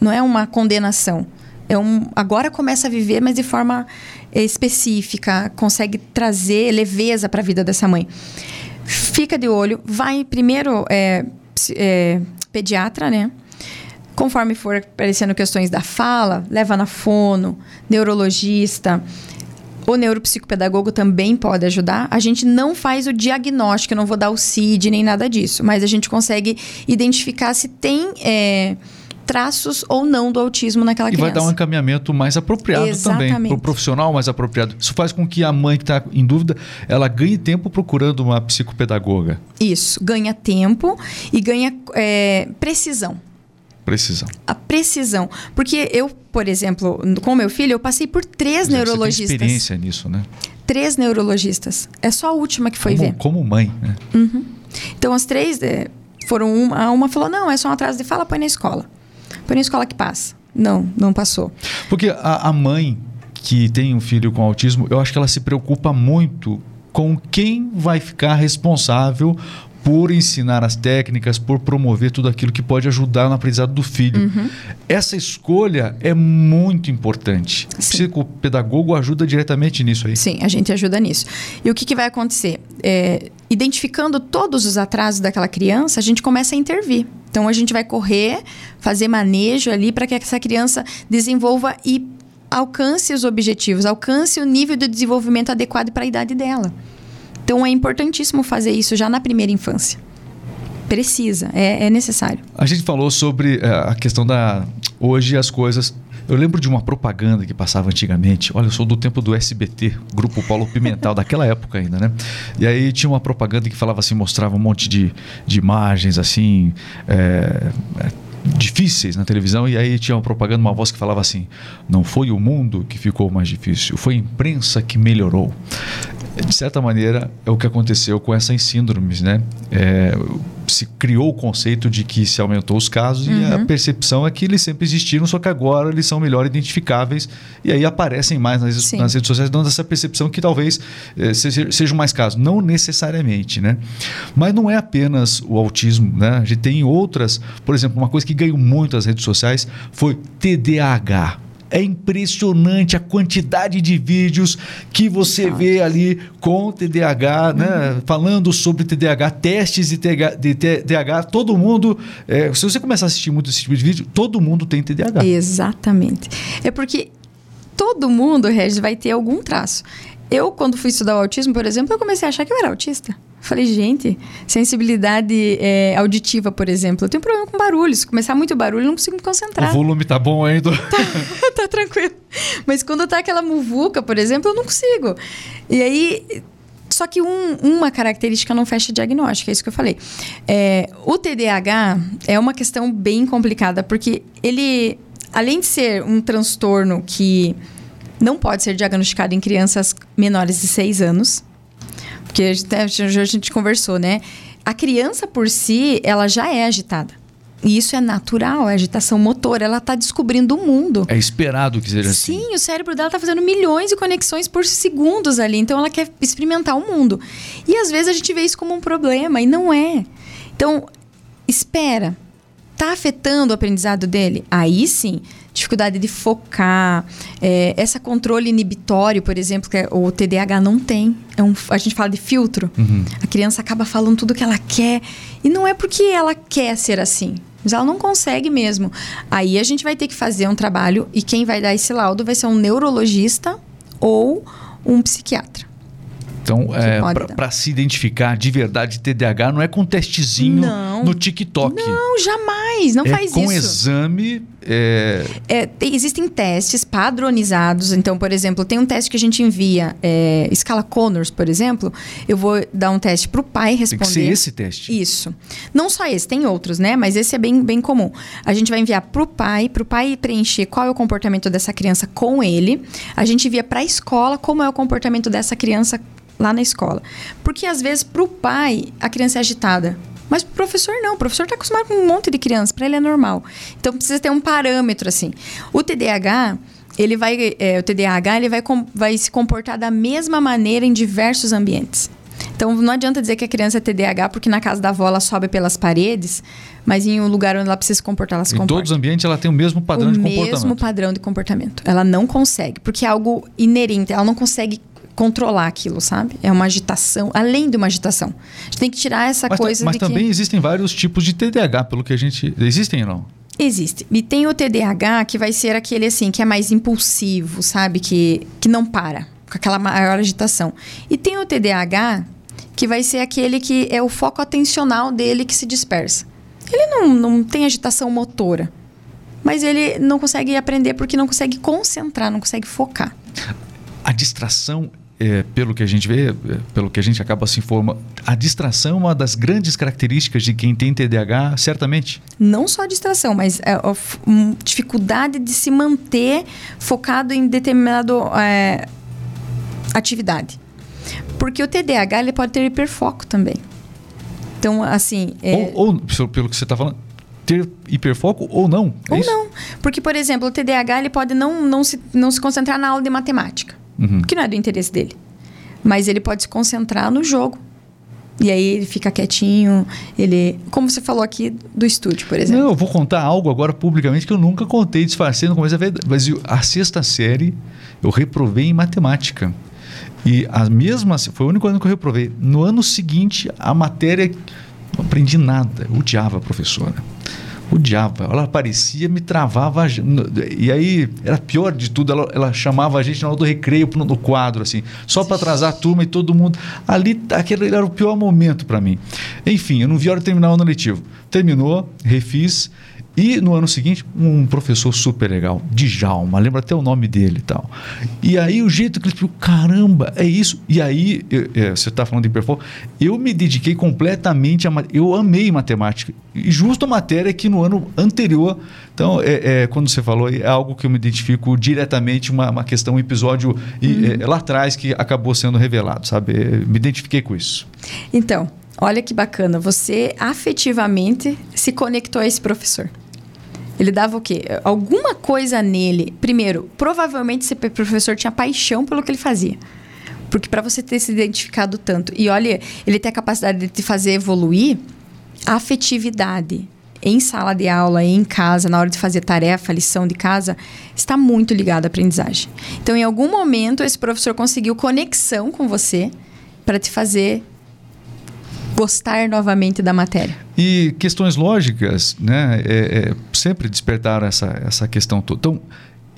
Não é uma condenação. É um, agora começa a viver, mas de forma eh, específica, consegue trazer leveza para a vida dessa mãe. Fica de olho, vai primeiro é, é, pediatra, né? Conforme for aparecendo questões da fala, leva na fono, neurologista. O neuropsicopedagogo também pode ajudar. A gente não faz o diagnóstico, eu não vou dar o CID nem nada disso, mas a gente consegue identificar se tem. É, traços ou não do autismo naquela e criança. E vai dar um encaminhamento mais apropriado Exatamente. também, para o profissional mais apropriado. Isso faz com que a mãe que está em dúvida, ela ganhe tempo procurando uma psicopedagoga. Isso, ganha tempo e ganha é, precisão. Precisão. A precisão. Porque eu, por exemplo, com meu filho, eu passei por três neurologistas. Você tem experiência nisso, né? Três neurologistas. É só a última que foi como, ver. Como mãe, né? Uhum. Então, as três é, foram uma. Uma falou: não, é só um atraso de fala, põe na escola. Na escola que passa. Não, não passou. Porque a, a mãe que tem um filho com autismo, eu acho que ela se preocupa muito com quem vai ficar responsável por ensinar as técnicas, por promover tudo aquilo que pode ajudar no aprendizado do filho. Uhum. Essa escolha é muito importante. Sim. O psicopedagogo ajuda diretamente nisso aí. Sim, a gente ajuda nisso. E o que, que vai acontecer? É, identificando todos os atrasos daquela criança, a gente começa a intervir. Então a gente vai correr, fazer manejo ali para que essa criança desenvolva e alcance os objetivos, alcance o nível de desenvolvimento adequado para a idade dela. Então é importantíssimo fazer isso já na primeira infância. Precisa, é, é necessário. A gente falou sobre é, a questão da. Hoje as coisas eu lembro de uma propaganda que passava antigamente. Olha, eu sou do tempo do SBT, Grupo Paulo Pimental, daquela época ainda, né? E aí tinha uma propaganda que falava assim, mostrava um monte de, de imagens assim. É, difíceis na televisão e aí tinha uma propaganda, uma voz que falava assim: não foi o mundo que ficou mais difícil, foi a imprensa que melhorou de certa maneira, é o que aconteceu com essas síndromes, né? É, se criou o conceito de que se aumentou os casos uhum. e a uhum. percepção é que eles sempre existiram, só que agora eles são melhor identificáveis e aí aparecem mais nas, nas redes sociais, dando essa percepção que talvez é, seja, sejam mais casos. Não necessariamente, né? Mas não é apenas o autismo, né? A gente tem outras, por exemplo, uma coisa que ganhou muito as redes sociais foi TDAH. É impressionante a quantidade de vídeos que você vê ali com TDAH, né? Uhum. Falando sobre TDAH, testes de TDAH. De TDAH todo mundo. É, se você começar a assistir muito esse tipo de vídeo, todo mundo tem TDAH. Exatamente. É porque todo mundo, Regis, vai ter algum traço. Eu, quando fui estudar o autismo, por exemplo, eu comecei a achar que eu era autista. Falei, gente, sensibilidade é, auditiva, por exemplo. Eu tenho problema com barulho. Se começar muito barulho, eu não consigo me concentrar. O volume tá bom ainda? Tá, [laughs] tá tranquilo. Mas quando tá aquela muvuca, por exemplo, eu não consigo. E aí. Só que um, uma característica não fecha diagnóstico, é isso que eu falei. É, o TDAH é uma questão bem complicada, porque ele, além de ser um transtorno que não pode ser diagnosticado em crianças menores de 6 anos, porque a gente, a gente conversou, né? A criança por si, ela já é agitada. E isso é natural, é agitação motora. Ela está descobrindo o mundo. É esperado que seja Sim, assim. Sim, o cérebro dela está fazendo milhões de conexões por segundos ali. Então ela quer experimentar o mundo. E às vezes a gente vê isso como um problema e não é. Então, espera. Está afetando o aprendizado dele? Aí sim, dificuldade de focar, é, essa controle inibitório, por exemplo, que é o TDAH não tem. É um, a gente fala de filtro. Uhum. A criança acaba falando tudo que ela quer. E não é porque ela quer ser assim. Mas ela não consegue mesmo. Aí a gente vai ter que fazer um trabalho e quem vai dar esse laudo vai ser um neurologista ou um psiquiatra. Então, é, para se identificar de verdade TDAH, não é com testezinho não. no TikTok. Não, jamais. Não é faz com isso. Com exame. É... É, tem, existem testes padronizados. Então, por exemplo, tem um teste que a gente envia, é, escala Connors, por exemplo. Eu vou dar um teste para o pai responder. Tem que ser esse teste. Isso. Não só esse, tem outros, né? Mas esse é bem, bem comum. A gente vai enviar para o pai, para o pai preencher qual é o comportamento dessa criança com ele. A gente envia para a escola como é o comportamento dessa criança lá na escola. Porque às vezes para o pai a criança é agitada. Mas o professor não, o professor está acostumado com um monte de criança, para ele é normal. Então precisa ter um parâmetro assim. O TDAH, ele vai, é, o TDAH ele vai, vai se comportar da mesma maneira em diversos ambientes. Então não adianta dizer que a criança é TDAH porque na casa da avó ela sobe pelas paredes, mas em um lugar onde ela precisa se comportar, ela se em comporta. Em todos os ambientes ela tem o mesmo padrão o de comportamento. O mesmo padrão de comportamento. Ela não consegue, porque é algo inerente, ela não consegue controlar aquilo, sabe? É uma agitação, além de uma agitação. A gente tem que tirar essa mas coisa Mas também que... existem vários tipos de TDAH, pelo que a gente... Existem ou não? Existe. E tem o TDAH que vai ser aquele assim, que é mais impulsivo, sabe? Que, que não para. com aquela maior agitação. E tem o TDAH, que vai ser aquele que é o foco atencional dele que se dispersa. Ele não, não tem agitação motora, mas ele não consegue aprender porque não consegue concentrar, não consegue focar. A distração é, pelo que a gente vê, é, pelo que a gente acaba se informando, a distração é uma das grandes características de quem tem TDAH, certamente? Não só a distração, mas é, a, a dificuldade de se manter focado em determinada é, atividade. Porque o TDAH ele pode ter hiperfoco também. Então, assim. É... Ou, ou, pelo que você está falando, ter hiperfoco ou não. É ou isso? não. Porque, por exemplo, o TDAH ele pode não, não, se, não se concentrar na aula de matemática, uhum. que não é do interesse dele. Mas ele pode se concentrar no jogo. E aí ele fica quietinho, ele. Como você falou aqui do estúdio, por exemplo. Não, eu vou contar algo agora publicamente que eu nunca contei, disfarcei no começo da vida. Mas a sexta série eu reprovei em matemática. E a mesma, foi o único ano que eu reprovei. No ano seguinte, a matéria, não aprendi nada. Eu odiava a professora. Odiava. Ela aparecia, me travava. E aí, era pior de tudo, ela, ela chamava a gente na hora do recreio no quadro, assim, só para atrasar a turma e todo mundo. Ali, aquele era o pior momento para mim. Enfim, eu não vi a hora de terminar o ano letivo. Terminou, refiz. E no ano seguinte, um professor super legal, Djalma, lembra até o nome dele e tal. E aí o jeito que ele falou, caramba, é isso. E aí, eu, é, você está falando de hiperfoco, eu me dediquei completamente a. Eu amei matemática. E justo a matéria que no ano anterior. Então, é, é quando você falou, é algo que eu me identifico diretamente, uma, uma questão, um episódio uhum. é, lá atrás que acabou sendo revelado, sabe? É, me identifiquei com isso. Então, olha que bacana, você afetivamente se conectou a esse professor. Ele dava o quê? Alguma coisa nele. Primeiro, provavelmente esse professor tinha paixão pelo que ele fazia. Porque para você ter se identificado tanto. E olha, ele tem a capacidade de te fazer evoluir a afetividade em sala de aula, em casa, na hora de fazer tarefa, lição de casa, está muito ligado à aprendizagem. Então, em algum momento, esse professor conseguiu conexão com você para te fazer gostar novamente da matéria. E questões lógicas, né? É, é, sempre despertaram essa, essa questão toda. Então,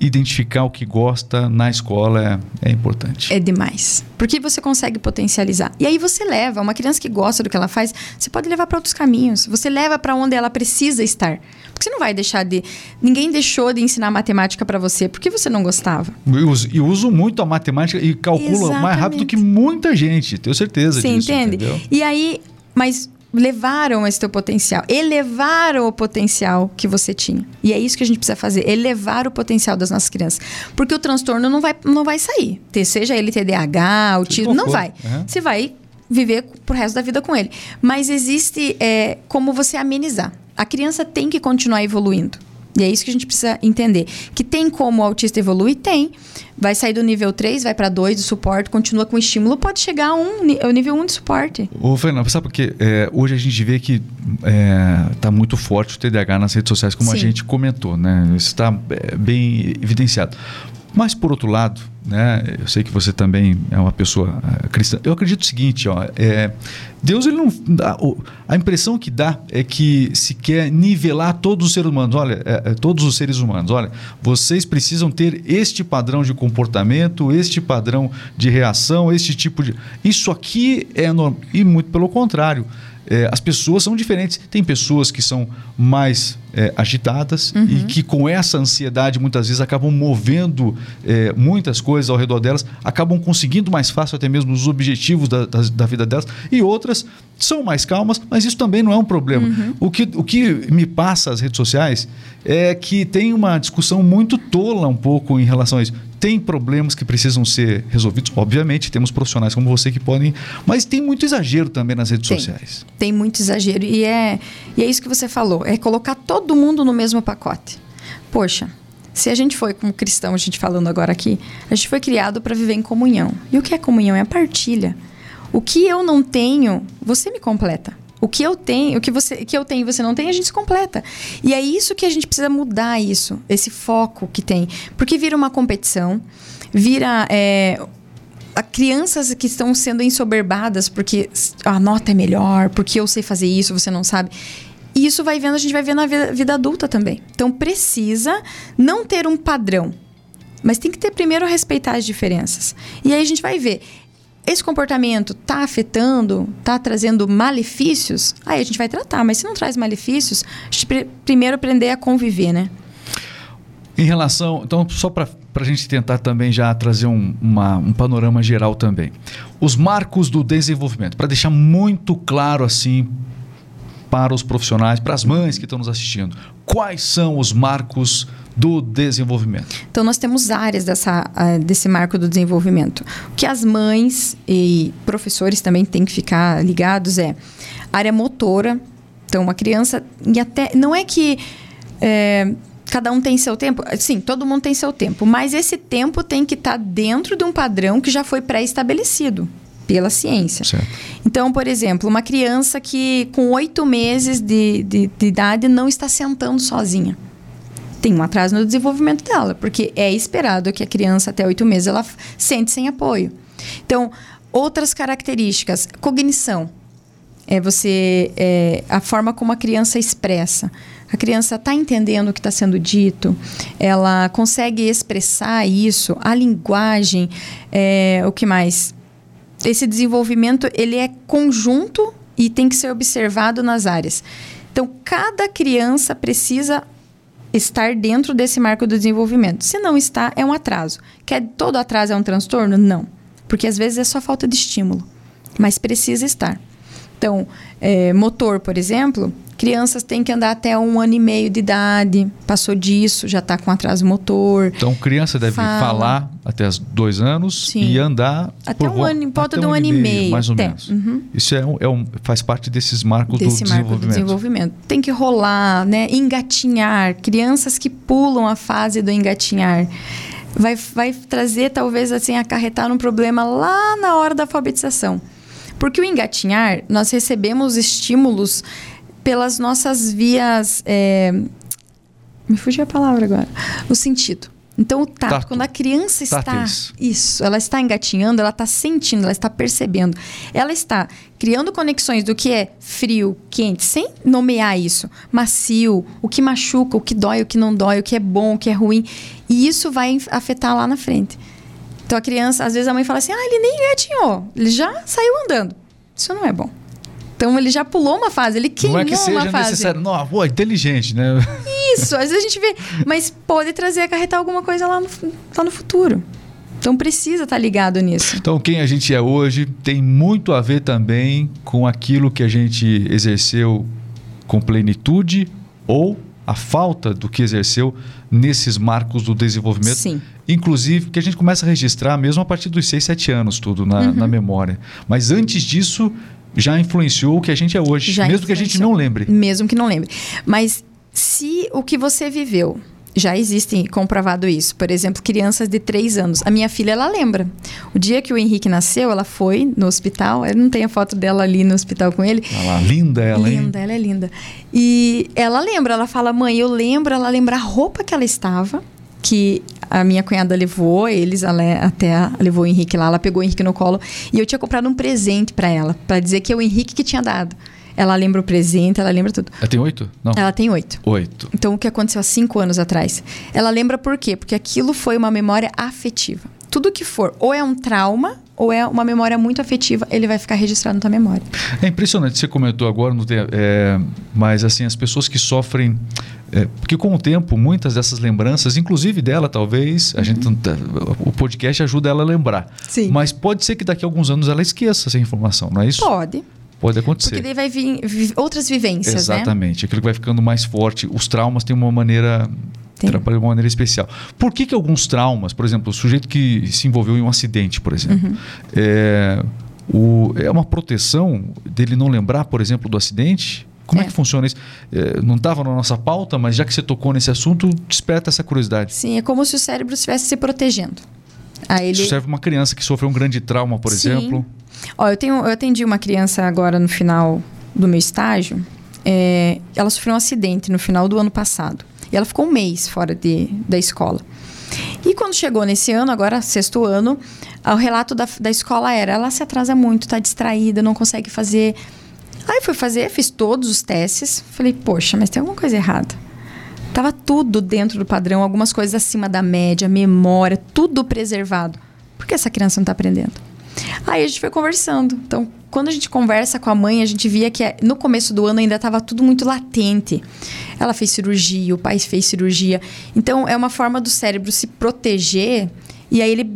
identificar o que gosta na escola é, é, importante. É demais. Porque você consegue potencializar. E aí você leva, uma criança que gosta do que ela faz, você pode levar para outros caminhos. Você leva para onde ela precisa estar. Porque você não vai deixar de. Ninguém deixou de ensinar matemática para você porque você não gostava. Eu uso, eu uso muito a matemática e calculo Exatamente. mais rápido que muita gente, tenho certeza você disso. Você entende? Entendeu? E aí, mas levaram esse teu potencial, elevaram o potencial que você tinha. E é isso que a gente precisa fazer, elevar o potencial das nossas crianças. Porque o transtorno não vai, não vai sair. Seja ele TDAH, autismo, não vai. Uhum. Você vai viver pro resto da vida com ele. Mas existe é, como você amenizar. A criança tem que continuar evoluindo. E é isso que a gente precisa entender. Que tem como o autista evoluir? Tem. Vai sair do nível 3, vai para 2 do suporte, continua com estímulo, pode chegar a um, ao nível 1 de suporte. Ô, Fernando, sabe por quê? É, hoje a gente vê que está é, muito forte o TDAH nas redes sociais, como Sim. a gente comentou, né? Isso está é, bem evidenciado. Mas, por outro lado, né, eu sei que você também é uma pessoa uh, cristã. Eu acredito o seguinte, ó, é, Deus ele não dá, a impressão que dá é que se quer nivelar todos os seres humanos. Olha, é, é, todos os seres humanos. Olha, vocês precisam ter este padrão de comportamento, este padrão de reação, este tipo de. Isso aqui é normal e muito pelo contrário. É, as pessoas são diferentes. Tem pessoas que são mais é, agitadas uhum. e que com essa ansiedade muitas vezes acabam movendo é, muitas coisas ao redor delas, acabam conseguindo mais fácil até mesmo os objetivos da, da, da, vida delas. E outras são mais calmas, mas isso também não é um problema. Uhum. O, que, o que me passa as redes sociais é que tem uma discussão muito tola um pouco em relação a isso tem problemas que precisam ser resolvidos. Obviamente, temos profissionais como você que podem. Mas tem muito exagero também nas redes tem, sociais. Tem muito exagero. E é, e é isso que você falou: é colocar todo mundo no mesmo pacote. Poxa, se a gente foi, como cristão, a gente falando agora aqui, a gente foi criado para viver em comunhão. E o que é comunhão? É a partilha. O que eu não tenho, você me completa. O que eu tenho, o que você, que eu tenho e você não tem, a gente se completa. E é isso que a gente precisa mudar isso, esse foco que tem, porque vira uma competição, vira é, crianças que estão sendo ensoberbadas porque a nota é melhor, porque eu sei fazer isso, você não sabe. E isso vai vendo, a gente vai ver na vida, vida adulta também. Então precisa não ter um padrão Mas tem que ter primeiro respeitar as diferenças. E aí a gente vai ver. Esse comportamento está afetando, está trazendo malefícios? Aí a gente vai tratar, mas se não traz malefícios, a gente pr primeiro aprender a conviver, né? Em relação. Então, só para a gente tentar também já trazer um, uma, um panorama geral também. Os marcos do desenvolvimento, para deixar muito claro assim para os profissionais, para as mães que estão nos assistindo. Quais são os marcos do desenvolvimento? Então, nós temos áreas dessa, desse marco do desenvolvimento. O que as mães e professores também têm que ficar ligados é área motora. Então, uma criança. E até, não é que. É, cada um tem seu tempo? Sim, todo mundo tem seu tempo, mas esse tempo tem que estar dentro de um padrão que já foi pré-estabelecido pela ciência. Certo. Então, por exemplo, uma criança que com oito meses de, de, de idade não está sentando sozinha tem um atraso no desenvolvimento dela, porque é esperado que a criança até oito meses ela sente sem apoio. Então, outras características, cognição, é você é, a forma como a criança expressa. A criança está entendendo o que está sendo dito, ela consegue expressar isso, a linguagem, é, o que mais? Esse desenvolvimento ele é conjunto e tem que ser observado nas áreas. Então, cada criança precisa estar dentro desse marco do desenvolvimento. Se não está, é um atraso. Quer todo atraso é um transtorno? Não. Porque às vezes é só falta de estímulo. Mas precisa estar. Então, é, motor, por exemplo, crianças têm que andar até um ano e meio de idade, passou disso, já está com atraso motor. Então, criança deve Fala. falar até os dois anos Sim. e andar até um ano, em volta de um ano e meio, mais ou até. menos. Uhum. Isso é um, é um, faz parte desses marcos Desse do marco desenvolvimento. Do desenvolvimento. Tem que rolar, né? Engatinhar, crianças que pulam a fase do engatinhar. Vai, vai trazer, talvez, assim, acarretar um problema lá na hora da alfabetização. Porque o engatinhar, nós recebemos estímulos pelas nossas vias. É... Me fugiu a palavra agora. O sentido. Então, o tato, tato. quando a criança está. Táteis. Isso, ela está engatinhando, ela está sentindo, ela está percebendo. Ela está criando conexões do que é frio, quente, sem nomear isso. Macio, o que machuca, o que dói, o que não dói, o que é bom, o que é ruim. E isso vai afetar lá na frente. Então, a criança, às vezes a mãe fala assim: ah, ele nem engatinhou, ele já saiu andando. Isso não é bom. Então ele já pulou uma fase, ele queimou uma fase. Não é que seja necessário. Não, pô, inteligente, né? Isso, às vezes a gente vê. Mas pode trazer, acarretar alguma coisa lá no, lá no futuro. Então precisa estar tá ligado nisso. Então quem a gente é hoje tem muito a ver também com aquilo que a gente exerceu com plenitude ou a falta do que exerceu nesses marcos do desenvolvimento. Sim. Inclusive, que a gente começa a registrar mesmo a partir dos 6, 7 anos, tudo na, uhum. na memória. Mas antes disso, já influenciou o que a gente é hoje, já mesmo que a gente não lembre. Mesmo que não lembre. Mas se o que você viveu já existe comprovado isso. Por exemplo, crianças de 3 anos. A minha filha, ela lembra. O dia que o Henrique nasceu, ela foi no hospital. Eu não tenho a foto dela ali no hospital com ele. Lá, linda ela, linda, hein? Linda, ela é linda. E ela lembra, ela fala, mãe, eu lembro, ela lembra a roupa que ela estava que a minha cunhada levou eles ela até levou o Henrique lá, ela pegou o Henrique no colo e eu tinha comprado um presente para ela, para dizer que é o Henrique que tinha dado. Ela lembra o presente, ela lembra tudo. Ela tem oito? Não. Ela tem oito. Oito. Então, o que aconteceu há cinco anos atrás? Ela lembra por quê? Porque aquilo foi uma memória afetiva. Tudo que for, ou é um trauma, ou é uma memória muito afetiva, ele vai ficar registrado na tua memória. É impressionante, você comentou agora, no é, mas assim, as pessoas que sofrem é, porque com o tempo, muitas dessas lembranças, inclusive dela, talvez, a gente, tá, o podcast ajuda ela a lembrar. Sim. Mas pode ser que daqui a alguns anos ela esqueça essa informação, não é isso? Pode. Pode acontecer. Porque daí vai vir vi, outras vivências, né? Exatamente. Né? Aquilo que vai ficando mais forte. Os traumas têm uma maneira de uma maneira especial. Por que, que alguns traumas, por exemplo, o sujeito que se envolveu em um acidente, por exemplo, uhum. é, o, é uma proteção dele não lembrar, por exemplo, do acidente? Como é, é que funciona isso? É, não estava na nossa pauta, mas já que você tocou nesse assunto, desperta essa curiosidade. Sim, é como se o cérebro estivesse se protegendo. Aí ele... Isso serve uma criança que sofreu um grande trauma, por Sim. exemplo. Ó, eu, tenho, eu atendi uma criança agora no final do meu estágio. É, ela sofreu um acidente no final do ano passado. E ela ficou um mês fora de, da escola. E quando chegou nesse ano, agora sexto ano, o relato da, da escola era: ela se atrasa muito, está distraída, não consegue fazer Aí fui fazer, fiz todos os testes. Falei, poxa, mas tem alguma coisa errada. Tava tudo dentro do padrão, algumas coisas acima da média, memória, tudo preservado. Por que essa criança não está aprendendo? Aí a gente foi conversando. Então, quando a gente conversa com a mãe, a gente via que no começo do ano ainda estava tudo muito latente. Ela fez cirurgia, o pai fez cirurgia. Então, é uma forma do cérebro se proteger e aí ele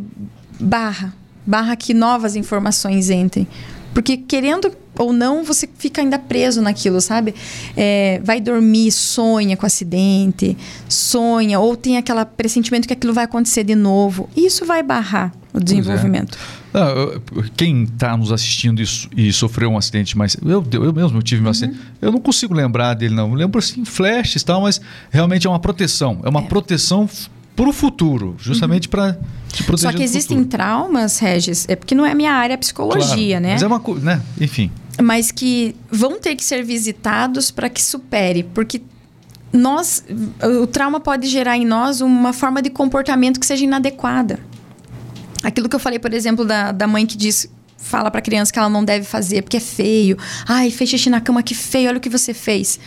barra, barra que novas informações entrem. Porque querendo ou não, você fica ainda preso naquilo, sabe? É, vai dormir, sonha com acidente, sonha, ou tem aquele pressentimento que aquilo vai acontecer de novo. Isso vai barrar o desenvolvimento. É. Não, quem está nos assistindo e, e, sofreu um acidente, mas eu, eu mesmo tive um uhum. acidente, eu não consigo lembrar dele, não. Eu lembro assim, flashes e tal, mas realmente é uma proteção. É uma é. proteção para o futuro, justamente uhum. para te proteger. Só que existem traumas, Regis, é porque não é minha área psicologia, claro, né? Mas é uma coisa, né? Enfim. Mas que vão ter que ser visitados para que supere, porque nós, o trauma pode gerar em nós uma forma de comportamento que seja inadequada. Aquilo que eu falei, por exemplo, da, da mãe que diz fala para criança que ela não deve fazer porque é feio. Ai, fez xixi na cama, que feio, olha o que você fez.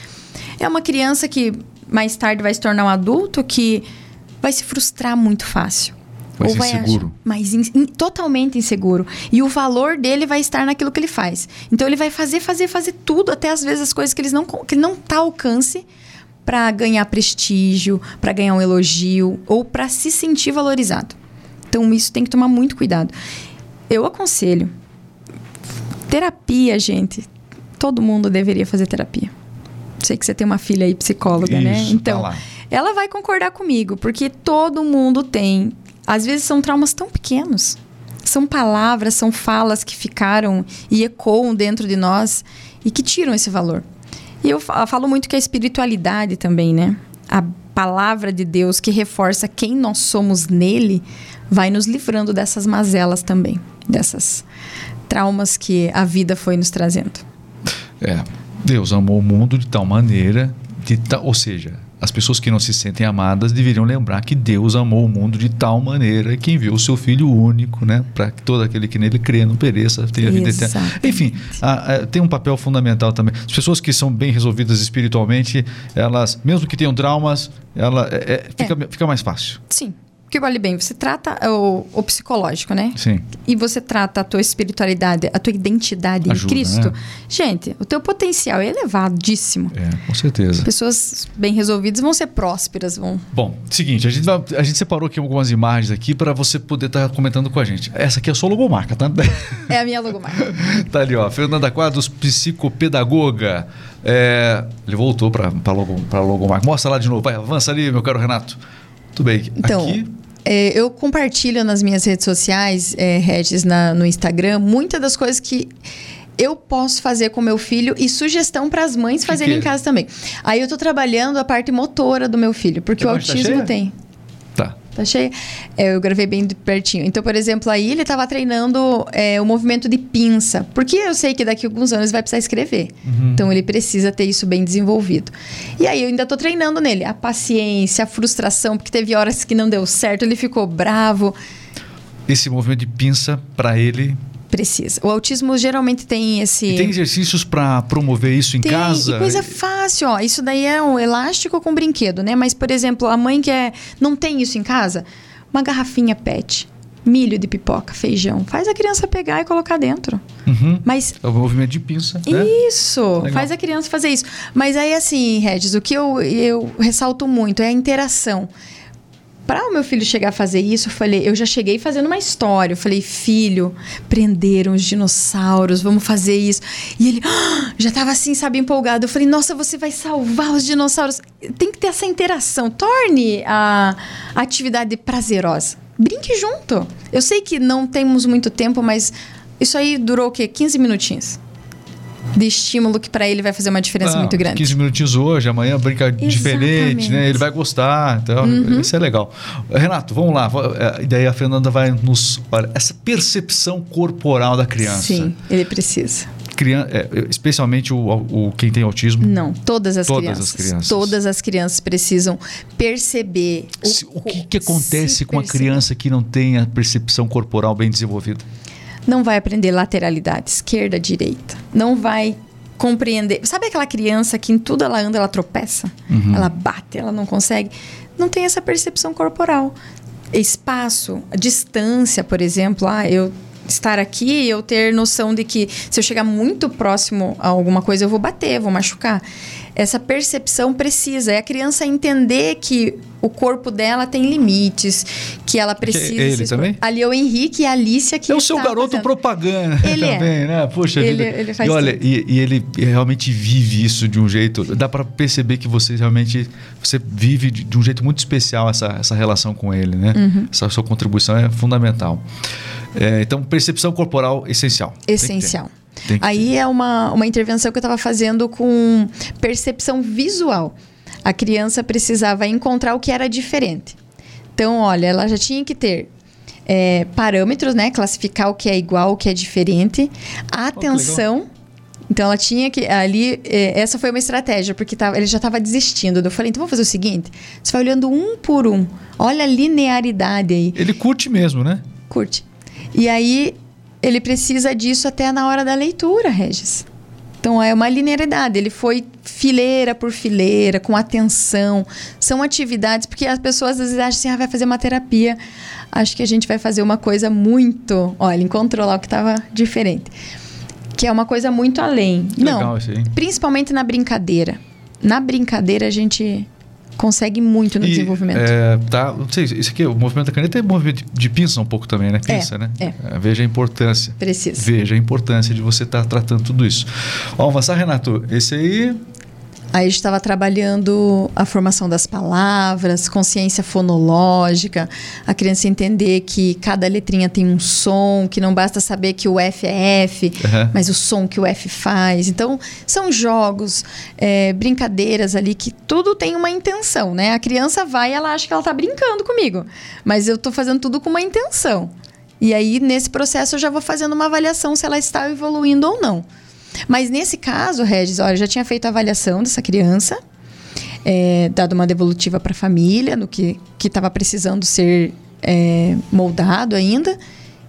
É uma criança que mais tarde vai se tornar um adulto que vai se frustrar muito fácil. Vai ou ser vai inseguro. mas in, in, totalmente inseguro. E o valor dele vai estar naquilo que ele faz. Então ele vai fazer, fazer, fazer tudo, até às vezes as coisas que, eles não, que ele não tá ao alcance para ganhar prestígio, para ganhar um elogio ou para se sentir valorizado. Então isso tem que tomar muito cuidado. Eu aconselho. Terapia, gente. Todo mundo deveria fazer terapia. Sei que você tem uma filha aí psicóloga, né? isso, né? Então, tá ela vai concordar comigo, porque todo mundo tem. Às vezes são traumas tão pequenos. São palavras, são falas que ficaram e ecoam dentro de nós e que tiram esse valor. E eu falo muito que a espiritualidade também, né? A palavra de Deus que reforça quem nós somos nele vai nos livrando dessas mazelas também, dessas traumas que a vida foi nos trazendo. É, Deus amou o mundo de tal maneira, de ta, ou seja, as pessoas que não se sentem amadas deveriam lembrar que Deus amou o mundo de tal maneira que enviou o seu Filho único, né, para que todo aquele que nele crê não pereça, tenha vida eterna. Enfim, a, a, tem um papel fundamental também. As pessoas que são bem resolvidas espiritualmente, elas, mesmo que tenham traumas, ela é, é, fica, é. fica mais fácil. Sim. Porque vale bem, você trata o, o, psicológico, né? Sim. E você trata a tua espiritualidade, a tua identidade Ajuda, em Cristo. Né? Gente, o teu potencial é elevadíssimo. É, com certeza. Pessoas bem resolvidas vão ser prósperas, vão. Bom, seguinte, a gente, vai, a gente separou aqui algumas imagens aqui para você poder estar tá comentando com a gente. Essa aqui é a sua logomarca, tá? [laughs] É a minha logomarca. [laughs] tá ali, ó. Fernanda Quadros, psicopedagoga. É, ele voltou para logo, logomarca. Mostra lá de novo. Vai, avança ali, meu caro Renato. Tudo bem. Então, Aqui... é, eu compartilho nas minhas redes sociais, é, Regis, na, no Instagram, muitas das coisas que eu posso fazer com meu filho e sugestão para as mães fazerem que em casa também. Aí eu estou trabalhando a parte motora do meu filho, porque o autismo tá tem. Tá. Cheia? É, eu gravei bem pertinho. Então, por exemplo, aí ele estava treinando é, o movimento de pinça. Porque eu sei que daqui a alguns anos vai precisar escrever. Uhum. Então, ele precisa ter isso bem desenvolvido. E aí, eu ainda estou treinando nele. A paciência, a frustração, porque teve horas que não deu certo, ele ficou bravo. Esse movimento de pinça, para ele, Precisa. O autismo geralmente tem esse. E tem exercícios para promover isso em tem, casa? E coisa fácil, ó. Isso daí é um elástico com brinquedo, né? Mas, por exemplo, a mãe que é, não tem isso em casa, uma garrafinha PET, milho de pipoca, feijão. Faz a criança pegar e colocar dentro. Uhum. Mas é o movimento de pinça. Né? Isso. Legal. Faz a criança fazer isso. Mas aí, assim, Regis, o que eu, eu ressalto muito é a interação para o meu filho chegar a fazer isso, eu falei, eu já cheguei fazendo uma história. Eu falei, filho, prenderam os dinossauros, vamos fazer isso. E ele ah, já estava assim, sabe, empolgado. Eu falei, nossa, você vai salvar os dinossauros. Tem que ter essa interação. Torne a, atividade prazerosa. Brinque junto. Eu sei que não temos muito tempo, mas isso aí durou o quê? 15 minutinhos de estímulo que para ele vai fazer uma diferença Não, muito grande. 15 minutinhos hoje, amanhã brinca Exatamente. diferente, né? Ele vai gostar. Então, uhum. isso é legal. Renato, vamos lá. E daí a Fernanda vai nos. Olha, essa percepção corporal da criança. Sim, ele precisa. Criança, é, especialmente o, o, quem tem autismo? Não, todas as todas crianças. As crianças. Todas as crianças precisam perceber. O, o que, que acontece com a criança que não tem a percepção corporal bem desenvolvida? Não vai aprender lateralidade, esquerda, direita. Não vai compreender. Sabe aquela criança que em tudo ela anda, ela tropeça? Uhum. Ela bate, ela não consegue. Não tem essa percepção corporal. Espaço, distância, por exemplo. Ah, eu estar aqui, eu ter noção de que se eu chegar muito próximo a alguma coisa, eu vou bater, vou machucar essa percepção precisa. É a criança entender que o corpo dela tem limites, que ela precisa. Que ele também? Ali é o Henrique e a Alicia que. É o seu garoto fazendo. propaganda ele é. também, é. né? Poxa ele, vida. Ele faz e olha, e, e, ele realmente vive isso de um jeito. Dá para perceber que você realmente você vive de, de, um jeito muito especial essa, essa relação com ele, né? Uhum. Essa sua contribuição é fundamental. É, então, percepção corporal essencial. Essencial. Aí é uma, uma intervenção que eu estava fazendo com percepção visual. A criança precisava encontrar o que era diferente. Então, olha, ela já tinha que ter é, parâmetros, né? Classificar o que é igual, o que é diferente. Atenção. Oh, então ela tinha que. Ali, é, essa foi uma estratégia, porque tava, ele já estava desistindo. Eu falei, então vamos fazer o seguinte: você vai olhando um por um. Olha a linearidade aí. Ele curte mesmo, né? Curte. E aí ele precisa disso até na hora da leitura, Regis. Então é uma linearidade. Ele foi fileira por fileira, com atenção. São atividades, porque as pessoas às vezes acham assim, ah, vai fazer uma terapia. Acho que a gente vai fazer uma coisa muito. Olha, encontrou lá o que estava diferente. Que é uma coisa muito além. Legal Não, principalmente na brincadeira. Na brincadeira a gente consegue muito no e, desenvolvimento. É, tá, não sei, isso aqui, o movimento da caneta é movimento de, de pinça um pouco também, né? Pinça, é, né? É. é veja a importância. Precisa. Veja a importância de você estar tá tratando tudo isso. Vamos avançar, Renato. Esse aí Aí a gente estava trabalhando a formação das palavras, consciência fonológica, a criança entender que cada letrinha tem um som, que não basta saber que o F é F, uhum. mas o som que o F faz. Então, são jogos, é, brincadeiras ali que tudo tem uma intenção, né? A criança vai e ela acha que ela está brincando comigo, mas eu estou fazendo tudo com uma intenção. E aí, nesse processo, eu já vou fazendo uma avaliação se ela está evoluindo ou não. Mas nesse caso, Regis, olha, eu já tinha feito a avaliação dessa criança, é, dado uma devolutiva para a família, no que estava precisando ser é, moldado ainda,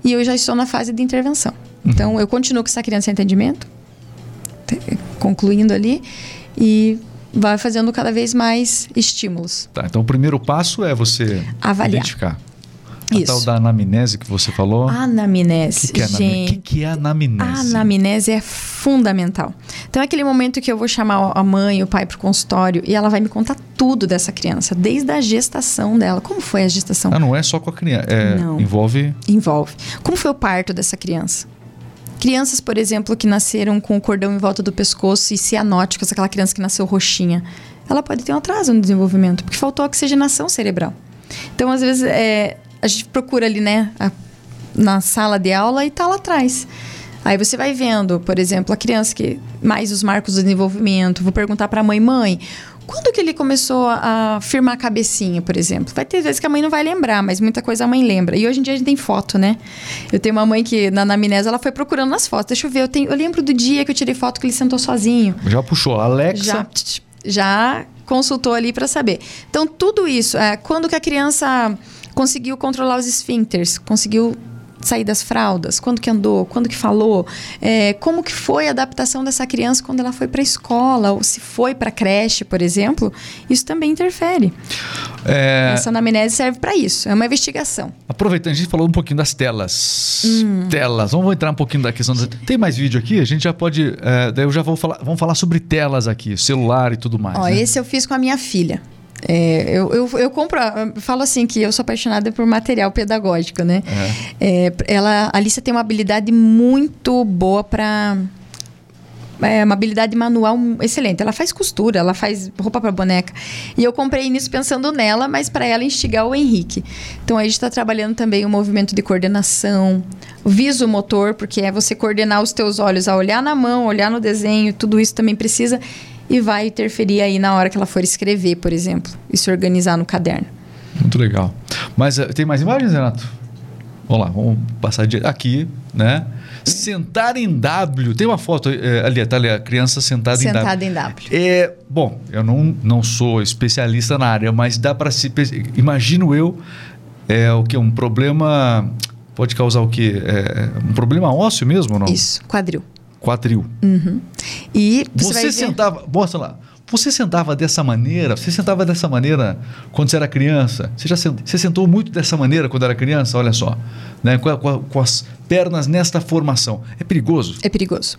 e eu já estou na fase de intervenção. Uhum. Então, eu continuo com essa criança em atendimento, concluindo ali, e vai fazendo cada vez mais estímulos. Tá, então o primeiro passo é você Avaliar. identificar. A tal da anamnese que você falou. Anamnese. O que, que, é gente. Que, que é anamnese? A anamnese é fundamental. Então é aquele momento que eu vou chamar a mãe, o pai para o consultório e ela vai me contar tudo dessa criança, desde a gestação dela. Como foi a gestação? Ah, não é só com a criança. É, não. Envolve. Envolve. Como foi o parto dessa criança? Crianças, por exemplo, que nasceram com o cordão em volta do pescoço e cianóticos, aquela criança que nasceu roxinha, ela pode ter um atraso no desenvolvimento, porque faltou oxigenação cerebral. Então, às vezes, é, a gente procura ali, né, a, na sala de aula e tá lá atrás. Aí você vai vendo, por exemplo, a criança que mais os marcos do desenvolvimento. Vou perguntar para a mãe, mãe, quando que ele começou a firmar a cabecinha, por exemplo? Vai ter vezes que a mãe não vai lembrar, mas muita coisa a mãe lembra. E hoje em dia a gente tem foto, né? Eu tenho uma mãe que na anamnese ela foi procurando nas fotos. Deixa eu ver, eu, tenho, eu lembro do dia que eu tirei foto que ele sentou sozinho. Já puxou, Alexa. Já, já consultou ali para saber. Então tudo isso, é, quando que a criança conseguiu controlar os esfíncteres, conseguiu sair das fraldas, quando que andou, quando que falou, é, como que foi a adaptação dessa criança quando ela foi para a escola ou se foi para a creche, por exemplo, isso também interfere. É... Essa anamnese serve para isso, é uma investigação. Aproveitando, a gente falou um pouquinho das telas. Hum. Telas, vamos entrar um pouquinho da questão. Tem mais vídeo aqui? A gente já pode. É, daí eu já vou falar. Vamos falar sobre telas aqui, celular e tudo mais. Ó, né? esse eu fiz com a minha filha. É, eu, eu, eu, compro, eu falo assim que eu sou apaixonada por material pedagógico, né? É. É, ela, a Alicia tem uma habilidade muito boa para é uma habilidade manual excelente. Ela faz costura, ela faz roupa para boneca. E eu comprei nisso pensando nela, mas para ela instigar o Henrique. Então a gente está trabalhando também o movimento de coordenação, o viso motor, porque é você coordenar os teus olhos a olhar na mão, olhar no desenho, tudo isso também precisa e vai interferir aí na hora que ela for escrever, por exemplo, e se organizar no caderno. Muito legal. Mas uh, tem mais imagens, Renato? Vamos lá, vamos passar de aqui, né? Sentar em W. Tem uma foto é, ali, tá ali, a criança sentada, sentada em W. Sentada em W. É, bom, eu não, não sou especialista na área, mas dá para se. Imagino eu é, o que? Um problema. Pode causar o quê? É, um problema ósseo mesmo ou não? Isso, quadril. Quadril. Uhum. E você, Você sentava, mostra lá. Você sentava dessa maneira? Você sentava dessa maneira quando você era criança? Você já sent- você sentou muito dessa maneira quando era criança? Olha só, né? Com, com com as pernas nesta formação. É perigoso? É perigoso.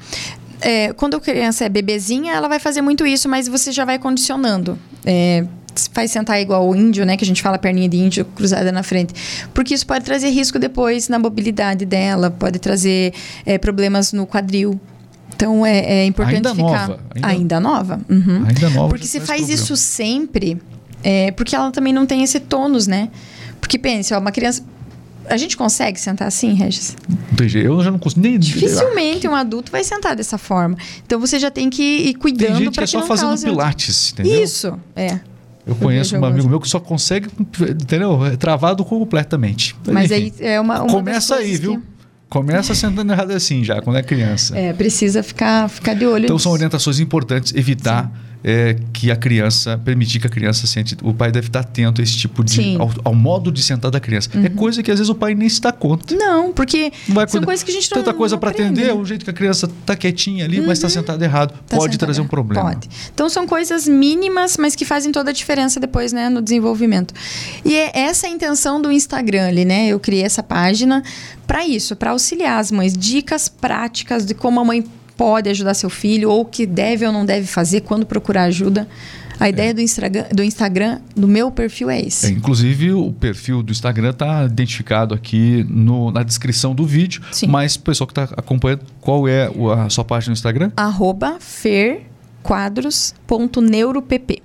É, quando a criança é bebezinha, ela vai fazer muito isso, mas você já vai condicionando. É, faz sentar igual o índio, né? Que a gente fala perninha de índio cruzada na frente. Porque isso pode trazer risco depois na mobilidade dela, pode trazer é, problemas no quadril. Então é, é importante Ainda ficar. nova, ainda- Ainda, nova. Uhum. Ainda nova. Porque se faz problema. isso sempre, é, porque ela também não tem esse tônus, né? Porque pense, ó, uma criança. A gente consegue sentar assim, Regis? Eu já não consigo nem. Dificilmente um adulto vai sentar dessa forma. Então você já tem que ir cuidando gente que para é que só não fazendo cause... pilates, entendeu? Isso, é. Eu conheço um amigo meu que só consegue, entendeu? É travado completamente. Mas Enfim, aí é uma, uma começa aí, viu? Começa sentando errado assim já, quando é criança. Que, é, precisa ficar, ficar de olho Então nisso. são orientações importantes, evitar é, que a criança, permitir que a criança sente. O pai deve estar atento a esse tipo de. Uhum. Ao, ao modo de sentar da criança. É coisa que às vezes o pai nem se dá conta. Não, porque Não vai são coisas que a gente não Tanta coisa não para aprende. atender, o jeito que a criança está quietinha ali, mas está sentada errado. Tá pode sentada trazer um problema. Pode. Então são coisas mínimas, mas que fazem toda a diferença depois, né, no desenvolvimento. E é essa a intenção do Instagram ali, né? Eu criei essa página para isso, para auxiliar as mães, dicas práticas de como a mãe pode ajudar seu filho ou o que deve ou não deve fazer quando procurar ajuda. A ideia do Instagram, do Instagram, do meu perfil é esse. É, inclusive, o perfil do Instagram está identificado aqui no- na descrição do vídeo. Sim. Mas pessoal que está acompanhando, qual é a sua página no Instagram? Arroba ferquadros.neuropp.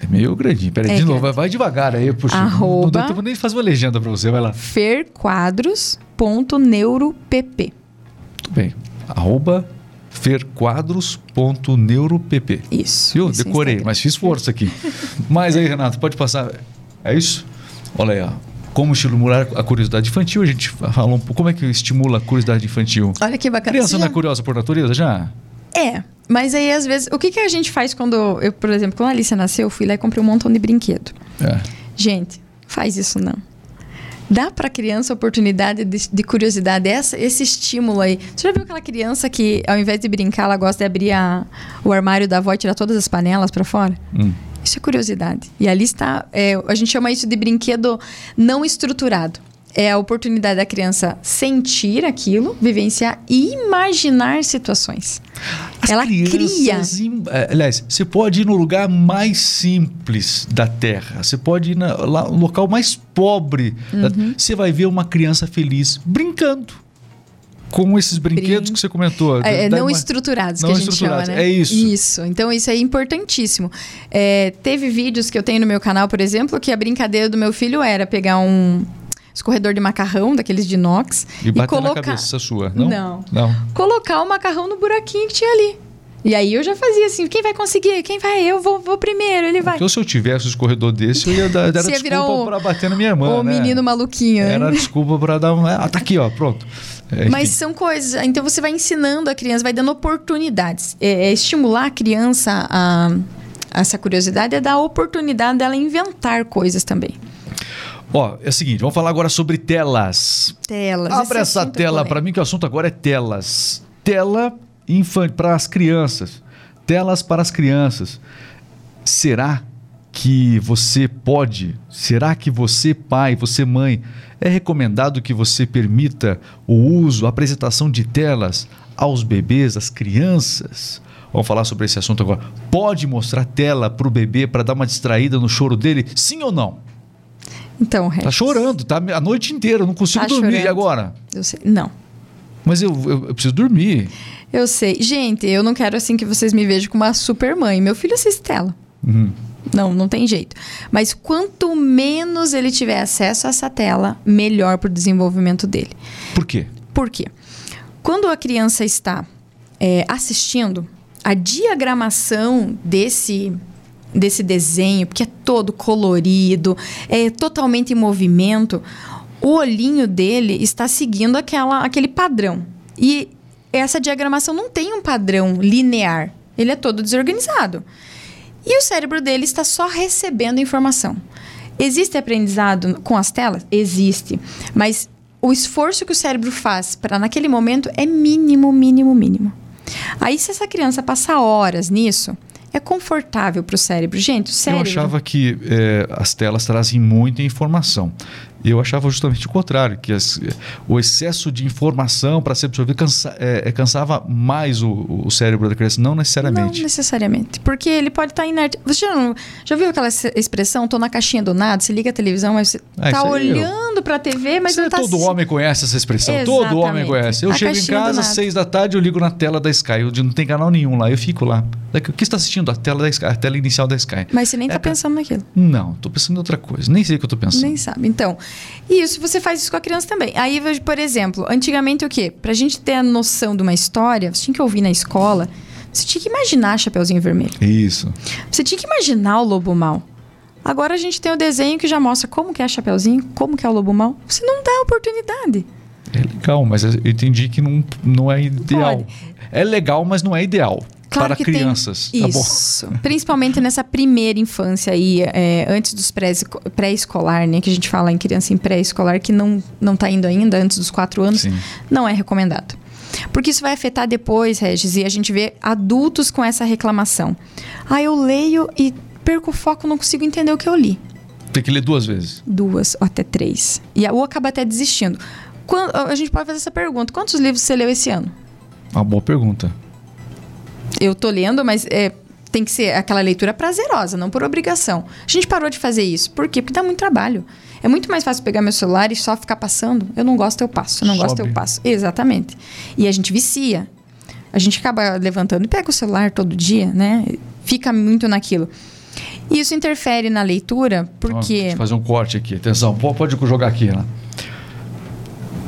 É meio grandinho. Peraí, É de novo, grande. vai, vai devagar aí, puxa. Não Arroba- deu tempo nem de fazer uma legenda para você, vai lá. ferquadros.neuropp. Tudo bem. Arroba ferquadros.neuropp. Isso. Viu? esse é Decorei, mas fiz força aqui. mas aí, Renato, pode passar. É isso? Olha aí, ó. Como estimular a curiosidade infantil? A gente falou um pouco. Como é que estimula a curiosidade infantil? Olha que bacana. Criança Você não é já- curiosa por natureza já? É, mas aí às vezes, o que, que a gente faz quando eu, por exemplo, quando a Alicia nasceu, eu fui lá e comprei um montão de brinquedo. É. Gente, faz isso não. Dá pra criança a oportunidade de, de curiosidade, essa, esse estímulo aí. Você já viu aquela criança que, ao invés de brincar, ela gosta de abrir a- o armário da avó e tirar todas as panelas pra fora? Hum. Isso é curiosidade. E ali está, é, a gente chama isso de brinquedo não estruturado. É a oportunidade da criança sentir aquilo, vivenciar e imaginar situações. As Ela cria. é, Aliás, você pode ir no lugar mais simples da Terra. Você pode ir na- lá, no local mais pobre. Uhum. Você vai ver uma criança feliz brincando com esses brinquedos Brin- que você comentou. É, é, não uma- estruturados não que a gente chama, né? é isso. Isso. Então isso é importantíssimo. É, teve vídeos que eu tenho no meu canal, por exemplo, que a brincadeira do meu filho era pegar um escorredor de macarrão, daqueles de inox, E bater colocar na cabeça sua. Não? Não. Não. colocar o macarrão no buraquinho que tinha ali. E aí eu já fazia assim, quem vai conseguir? Quem vai? Eu vou, vou primeiro, ele vai. Porque se eu tivesse um escorredor desse, eu ia dar [laughs] Você ia desculpa o- pra bater na minha irmã. o né? menino maluquinho. né? Era desculpa pra dar uma. Ah, tá aqui, ó, pronto. É, Mas enfim. são coisas. Então você vai ensinando a criança, vai dando oportunidades. É, é estimular a criança a, a essa curiosidade é dar a oportunidade dela inventar coisas também. Ó, é o seguinte, vamos falar agora sobre telas. Telas. Abra essa é tela para mim, que o assunto agora é telas. Tela infantil para as crianças. Telas para as crianças. Será que você pode? Será que você, pai, você, mãe, é recomendado que você permita o uso, a apresentação de telas aos bebês, às crianças? Vamos falar sobre esse assunto agora. Pode mostrar tela para o bebê para dar uma distraída no choro dele? Sim ou não? Então, Tá Regis, chorando, tá a noite inteira, eu não consigo Tá dormir. chorando. E agora? Eu sei. Não. Mas eu, eu, eu preciso dormir. Eu sei. Gente, eu não quero assim que vocês me vejam como uma super mãe. Meu filho assiste tela. Uhum. Não, não tem jeito. Mas quanto menos ele tiver acesso a essa tela, melhor para o desenvolvimento dele. Por quê? Por quê? Quando a criança está é, assistindo, a diagramação desse, desse desenho, porque é todo colorido, é totalmente em movimento, o olhinho dele está seguindo aquela, aquele padrão. E essa diagramação não tem um padrão linear. Ele é todo desorganizado. E o cérebro dele está só recebendo informação. Existe aprendizado com as telas? Existe. Mas o esforço que o cérebro faz para naquele momento é mínimo, mínimo, mínimo. Aí, se essa criança passar horas nisso, é confortável para o cérebro. Gente, o cérebro. Eu achava que é, as telas trazem muita informação. Eu achava justamente o contrário, que as, o excesso de informação para ser absorvido cansa, é, é, cansava mais o, o, cérebro da criança, não necessariamente. Não necessariamente. Porque ele pode estar tá inerte. Você já, já viu aquela expressão, estou na caixinha do nada, você liga a televisão, mas você está ah, olhando para a TV, mas não está... Todo homem conhece essa expressão, Exatamente. todo homem conhece. Eu a chego em casa às seis da tarde, eu ligo na tela da Sky, eu não tem canal nenhum lá, eu fico lá. O que está assistindo? A tela da Sky, a tela inicial da Sky. Mas você nem está é, pensando naquilo. Não, estou pensando em outra coisa. Nem sei o que eu estou pensando. Nem sabe. Então, isso, você faz isso com a criança também. Aí, por exemplo, antigamente o quê? Pra gente ter a noção de uma história, você tinha que ouvir na escola, você tinha que imaginar Chapeuzinho Vermelho. Isso. Você tinha que imaginar o Lobo Mal. Agora a gente tem o desenho que já mostra como que é Chapeuzinho, como que é o Lobo Mal. Você não dá oportunidade. É legal, mas eu entendi que não, não é ideal. Pode. É legal, mas não é ideal. Claro para crianças. Tem... Tá Isso. Principalmente nessa primeira infância aí, é, antes dos pré-escolar, né? Que a gente fala em criança em pré-escolar que não, não tá indo ainda, antes dos quatro anos, Sim. não é recomendado. Porque isso vai afetar depois, Regis, e a gente vê adultos com essa reclamação. Ah, eu leio e perco o foco, não consigo entender o que eu li. Tem que ler duas vezes. Duas ou até três. E ou acaba até desistindo. Quando, a gente pode fazer essa pergunta: quantos livros você leu esse ano? Uma boa pergunta eu tô lendo, mas é, tem que ser aquela leitura prazerosa, não por obrigação. A gente parou de fazer isso. Por quê? Porque dá muito trabalho. É muito mais fácil pegar meu celular e só ficar passando. Eu não gosto, eu passo. Eu não Sobe. gosto, eu passo. Exatamente. E a gente vicia. A gente acaba levantando e pega o celular todo dia, né? Fica muito naquilo. E isso interfere na leitura, porque. Deixa eu fazer um corte aqui. Atenção, pode jogar aqui, né?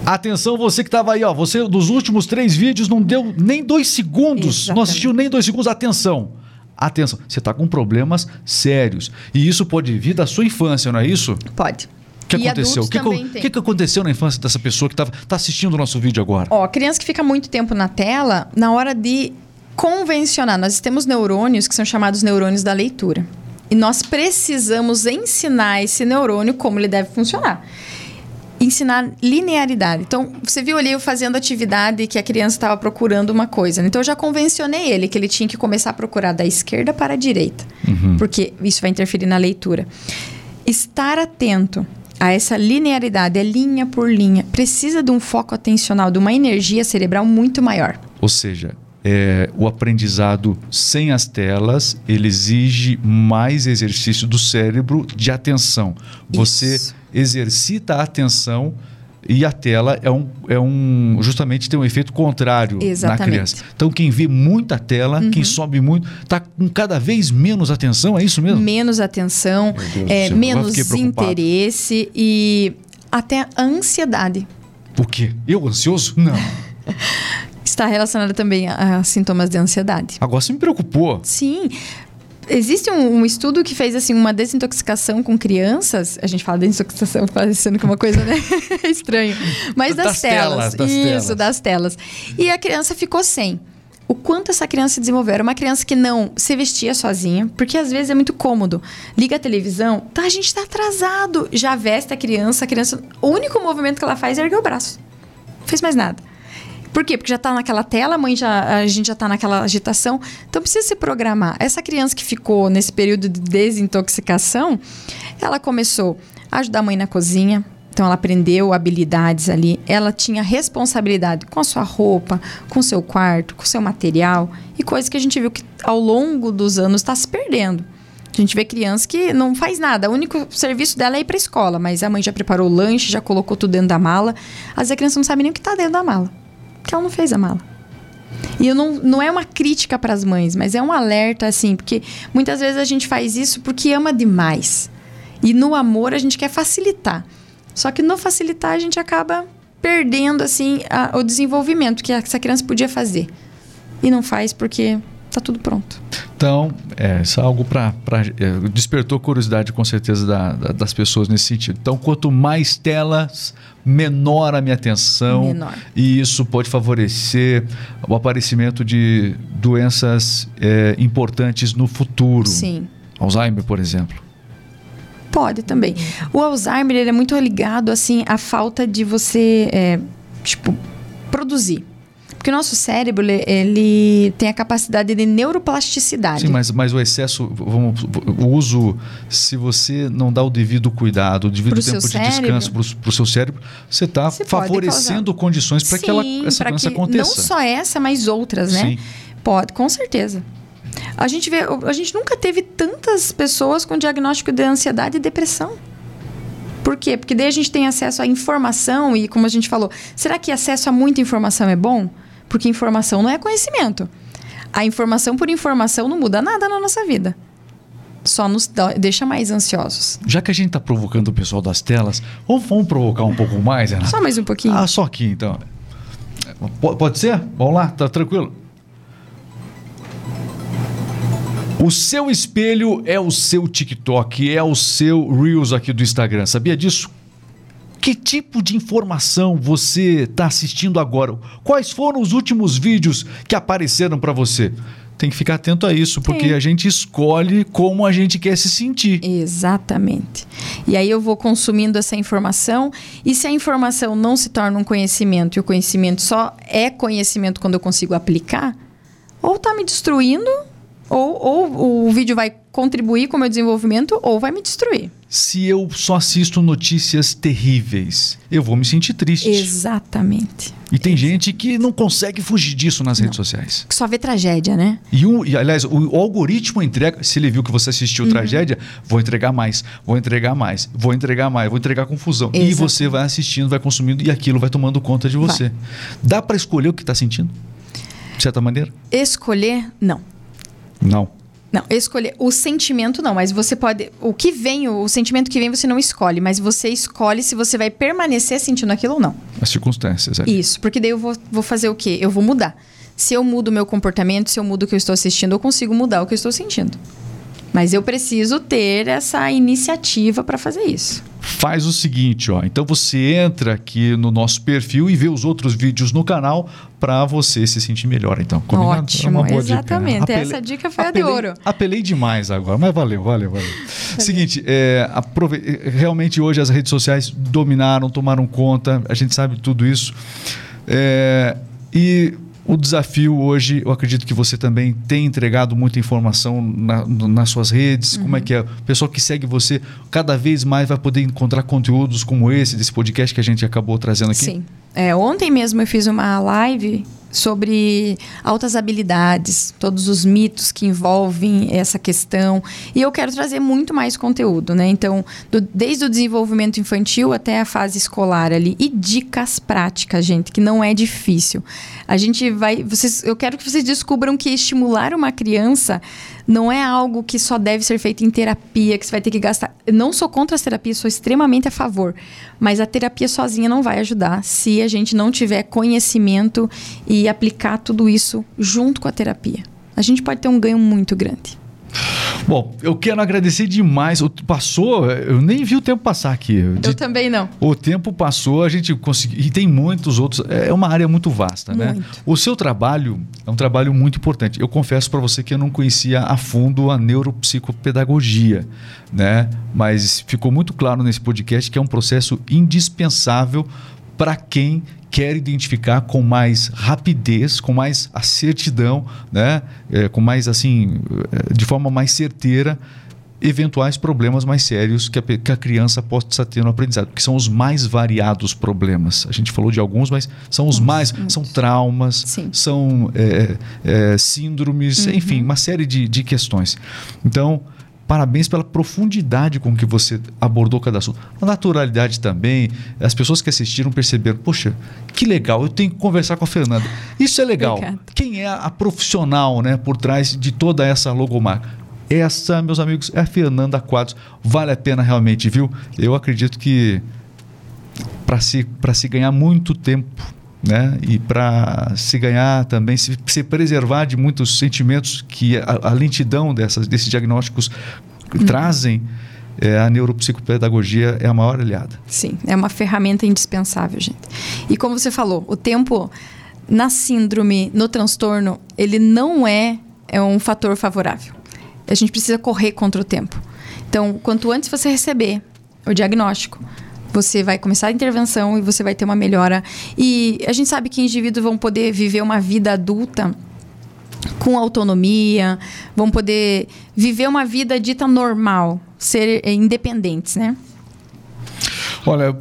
Atenção, você que estava aí, ó. Você dos últimos três vídeos não deu nem dois segundos. Exatamente. Não assistiu nem dois segundos. Atenção. Atenção, você está com problemas sérios. E isso pode vir da sua infância, não é isso? Pode. O que e aconteceu? O que, que, que, aconteceu na infância dessa pessoa que está assistindo o nosso vídeo agora? Ó, criança que fica muito tempo na tela, na hora de convencionar, nós temos neurônios que são chamados neurônios da leitura. E nós precisamos ensinar esse neurônio como ele deve funcionar ensinar linearidade. Então, você viu ali eu fazendo atividade que a criança estava procurando uma coisa. Então, eu já convencionei ele que ele tinha que começar a procurar da esquerda para a direita, uhum. porque isso vai interferir na leitura. Estar atento a essa linearidade, é linha por linha, precisa de um foco atencional, de uma energia cerebral muito maior. Ou seja, é, o aprendizado sem as telas ele exige mais exercício do cérebro de atenção. Você Isso. Exercita a atenção e a tela é um, é um justamente tem um efeito contrário Exatamente. na criança. Então quem vê muita tela, uhum. quem sobe muito, está com cada vez menos atenção, é isso mesmo? Menos atenção, é, menos interesse e até ansiedade. Por quê? Eu ansioso? Não. [laughs] está relacionada também a, a sintomas de ansiedade. Agora você me preocupou. Sim. Existe um, um, estudo que fez assim uma desintoxicação com crianças. A gente fala desintoxicação [laughs] parecendo que é uma coisa né? [laughs] estranha. Mas das, das telas. telas. Das Isso, telas. das telas. E a criança ficou sem. O quanto essa criança desenvolveu. Era uma criança que não se vestia sozinha, porque às vezes é muito cômodo. Liga a televisão, tá, a gente tá atrasado. Já veste a criança, a criança. O único movimento que ela faz é erguer o braço. Não fez mais nada. Por quê? Porque já está naquela tela, a mãe já, a gente já está naquela agitação. Então precisa se programar. Essa criança que ficou nesse período de desintoxicação, ela começou a ajudar a mãe na cozinha, então ela aprendeu habilidades ali, ela tinha responsabilidade com a sua roupa, com o seu quarto, com o seu material e coisas que a gente viu que ao longo dos anos está se perdendo. A gente vê criança que não faz nada, o único serviço dela é ir para a escola, mas a mãe já preparou o lanche, já colocou tudo dentro da mala. Às vezes a criança não sabe nem o que está dentro da mala porque ela não fez a mala. E eu não, não é uma crítica para as mães, mas é um alerta, assim, porque muitas vezes a gente faz isso porque ama demais. E no amor a gente quer facilitar. Só que no facilitar a gente acaba perdendo, assim, a, o desenvolvimento que essa criança podia fazer. E não faz porque está tudo pronto. Então, é, isso é algo para. É, despertou curiosidade, com certeza, da, da, das pessoas nesse sentido. Então, quanto mais telas, menor a minha atenção. Menor. E isso pode favorecer o aparecimento de doenças é, importantes no futuro. Sim. Alzheimer, por exemplo. Pode também. O Alzheimer ele é muito ligado assim à falta de você, é, tipo, produzir. Porque o nosso cérebro, ele, ele tem a capacidade de neuroplasticidade. Sim, mas, mas o excesso, vamos, o uso, se você não dá o devido cuidado, o devido Pro tempo de descanso para o seu cérebro, você está favorecendo condições para que ela, essa doença que aconteça. Não só essa, mas outras, né? Sim. Pode, com certeza. A gente vê, a gente nunca teve tantas pessoas com diagnóstico de ansiedade e depressão. Por quê? Porque daí a gente tem acesso à informação e, como a gente falou, será que acesso a muita informação é bom? Porque informação não é conhecimento. A informação por informação não muda nada na nossa vida. Só nos deixa mais ansiosos. Já que a gente está provocando o pessoal das telas, vamos, vamos provocar um pouco mais, Renato? Só mais um pouquinho. Ah, só aqui então. Po- Pode ser? Vamos lá, tá tranquilo? O seu espelho é o seu TikTok, é o seu Reels aqui do Instagram. Sabia disso? Que tipo de informação você está assistindo agora? Quais foram os últimos vídeos que apareceram para você? Tem que ficar atento a isso, porque Tem. a gente escolhe como a gente quer se sentir. Exatamente. E aí eu vou consumindo essa informação, e se a informação não se torna um conhecimento, e o conhecimento só é conhecimento quando eu consigo aplicar, ou tá me destruindo, ou, ou o vídeo vai contribuir com o meu desenvolvimento, ou vai me destruir. Se eu só assisto notícias terríveis, eu vou me sentir triste. Exatamente. E tem gente que não consegue fugir disso nas redes sociais. Que Só vê tragédia, né? E, um, e, aliás, o, algoritmo entrega. Se ele viu que você assistiu Uhum. tragédia, vou entregar mais, vou entregar mais, vou entregar mais, vou entregar confusão. E Exato. você vai assistindo, vai consumindo e aquilo vai tomando conta de você. Dá para escolher o que está sentindo? De certa maneira? Escolher, não. Não. Não, escolher o sentimento não, mas você pode. O que vem, o sentimento que vem você não escolhe, mas você escolhe se você vai permanecer sentindo aquilo ou não. As circunstâncias. é. Isso, porque daí eu vou, vou fazer o quê? Eu vou mudar. Se eu mudo o meu comportamento, se eu mudo o que eu estou assistindo, eu consigo mudar o que eu estou sentindo. Mas eu preciso ter essa iniciativa para fazer isso. Faz o seguinte, ó. Então você entra aqui no nosso perfil e vê os outros vídeos no canal para você se sentir melhor. Então, combinado? Ótimo, dica. exatamente. Essa dica foi a de apelei- ouro. Apelei demais agora, mas valeu, valeu, valeu. [laughs] Seguinte, é, aprove- realmente hoje as redes sociais dominaram, tomaram conta, a gente sabe tudo isso. É, e o desafio hoje, eu acredito que você também tem entregado muita informação na- nas suas redes. Como é que é? O pessoal que segue você cada vez mais vai poder encontrar conteúdos como esse, desse podcast que a gente acabou trazendo aqui? Sim. É, ontem mesmo eu fiz uma live sobre altas habilidades, todos os mitos que envolvem essa questão. E eu quero trazer muito mais conteúdo, né? Então, do- desde o desenvolvimento infantil até a fase escolar ali. E dicas práticas, gente, que não é difícil. A gente vai. Vocês, eu quero que vocês descubram que estimular uma criança não é algo que só deve ser feito em terapia, que você vai ter que gastar. Eu não sou contra as terapias, sou extremamente a favor. Mas a terapia sozinha não vai ajudar se a gente não tiver conhecimento e aplicar tudo isso junto com a terapia. A gente pode ter um ganho muito grande. Bom, eu quero agradecer demais. O- Passou, eu nem vi o tempo passar aqui. De- Eu também não. O tempo passou, a gente conseguiu. E tem muitos outros. É uma área muito vasta, né? Muito. O seu trabalho é um trabalho muito importante. Eu confesso para você que eu não conhecia a fundo a neuropsicopedagogia, né? Mas ficou muito claro nesse podcast que é um processo indispensável para quem quer identificar com mais rapidez, com mais acertidão, né? É, com mais assim, é, de forma mais certeira eventuais problemas mais sérios que a, que a criança possa ter no aprendizado, que são os mais variados problemas. A gente falou de alguns, mas são os mais. São traumas, Sim. são é, é, síndromes, enfim, uma série de, de questões. Então. Parabéns pela profundidade com que você abordou cada assunto. A naturalidade também. As pessoas que assistiram perceberam, poxa, que legal, eu tenho que conversar com a Fernanda. Isso é legal. Obrigada. Quem é a profissional né, por trás de toda essa logomarca? Essa, meus amigos, é a Fernanda Quadros. Vale a pena realmente, viu? Eu acredito que para se, pra se ganhar muito tempo, né? E para se ganhar também, se, se preservar de muitos sentimentos que a, a lentidão dessas, desses diagnósticos trazem, é, a neuropsicopedagogia é a maior aliada. Sim, é uma ferramenta indispensável, gente. E como você falou, o tempo na síndrome, no transtorno, ele não é, é um fator favorável. A gente precisa correr contra o tempo. Então, quanto antes você receber o diagnóstico, você vai começar a intervenção e você vai ter uma melhora. E a gente sabe que indivíduos vão poder viver uma vida adulta com autonomia, vão poder viver uma vida dita normal, ser independentes, né? Olha,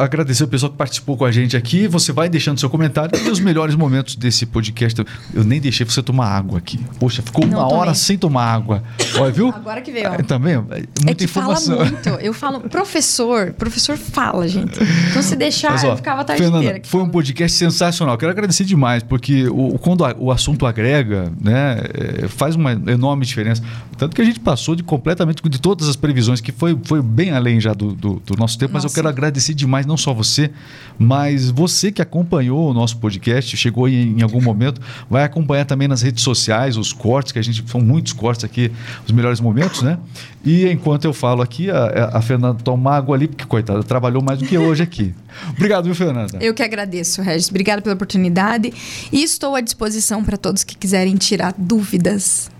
agradecer o pessoal que participou com a gente aqui. Você vai deixando seu comentário e os melhores momentos desse podcast. Eu nem deixei você tomar água aqui. Poxa, ficou Não uma tomei. hora sem tomar água. Olha, viu? Agora que veio. É, também, muita é que informação. Fala muito. Eu falo, professor, professor fala, gente. Então se deixar, Mas, ó, eu ficava a tarde Fernanda, inteira. Foi um podcast sensacional. Quero agradecer demais, porque o, quando a, o assunto agrega, né, é, faz uma enorme diferença. Tanto que a gente passou de completamente de todas as previsões, que foi, foi bem além já do, do, do nosso tempo, Nossa. mas eu quero agradecer demais, não só você, mas você que acompanhou o nosso podcast, chegou em, em algum momento, vai acompanhar também nas redes sociais os cortes, que a gente. São muitos cortes aqui, os melhores momentos, né? E enquanto eu falo aqui, a, a Fernanda toma água ali, porque, coitada, trabalhou mais do que hoje aqui. [laughs] Obrigado, viu, Fernanda? Eu que agradeço, Regis. Obrigado pela oportunidade. E estou à disposição para todos que quiserem tirar dúvidas.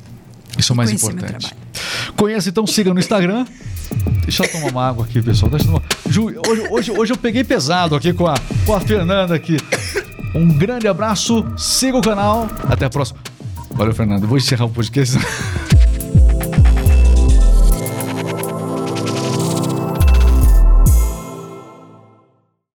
Isso é o mais importante. Conheça, então, siga no Instagram. Deixa eu tomar uma água aqui, pessoal. Tomar... Ju, hoje, hoje, hoje eu peguei pesado aqui com a, com a Fernanda aqui. Um grande abraço, siga o canal. Até a próxima. Valeu, Fernando. Vou encerrar o podcast. [laughs]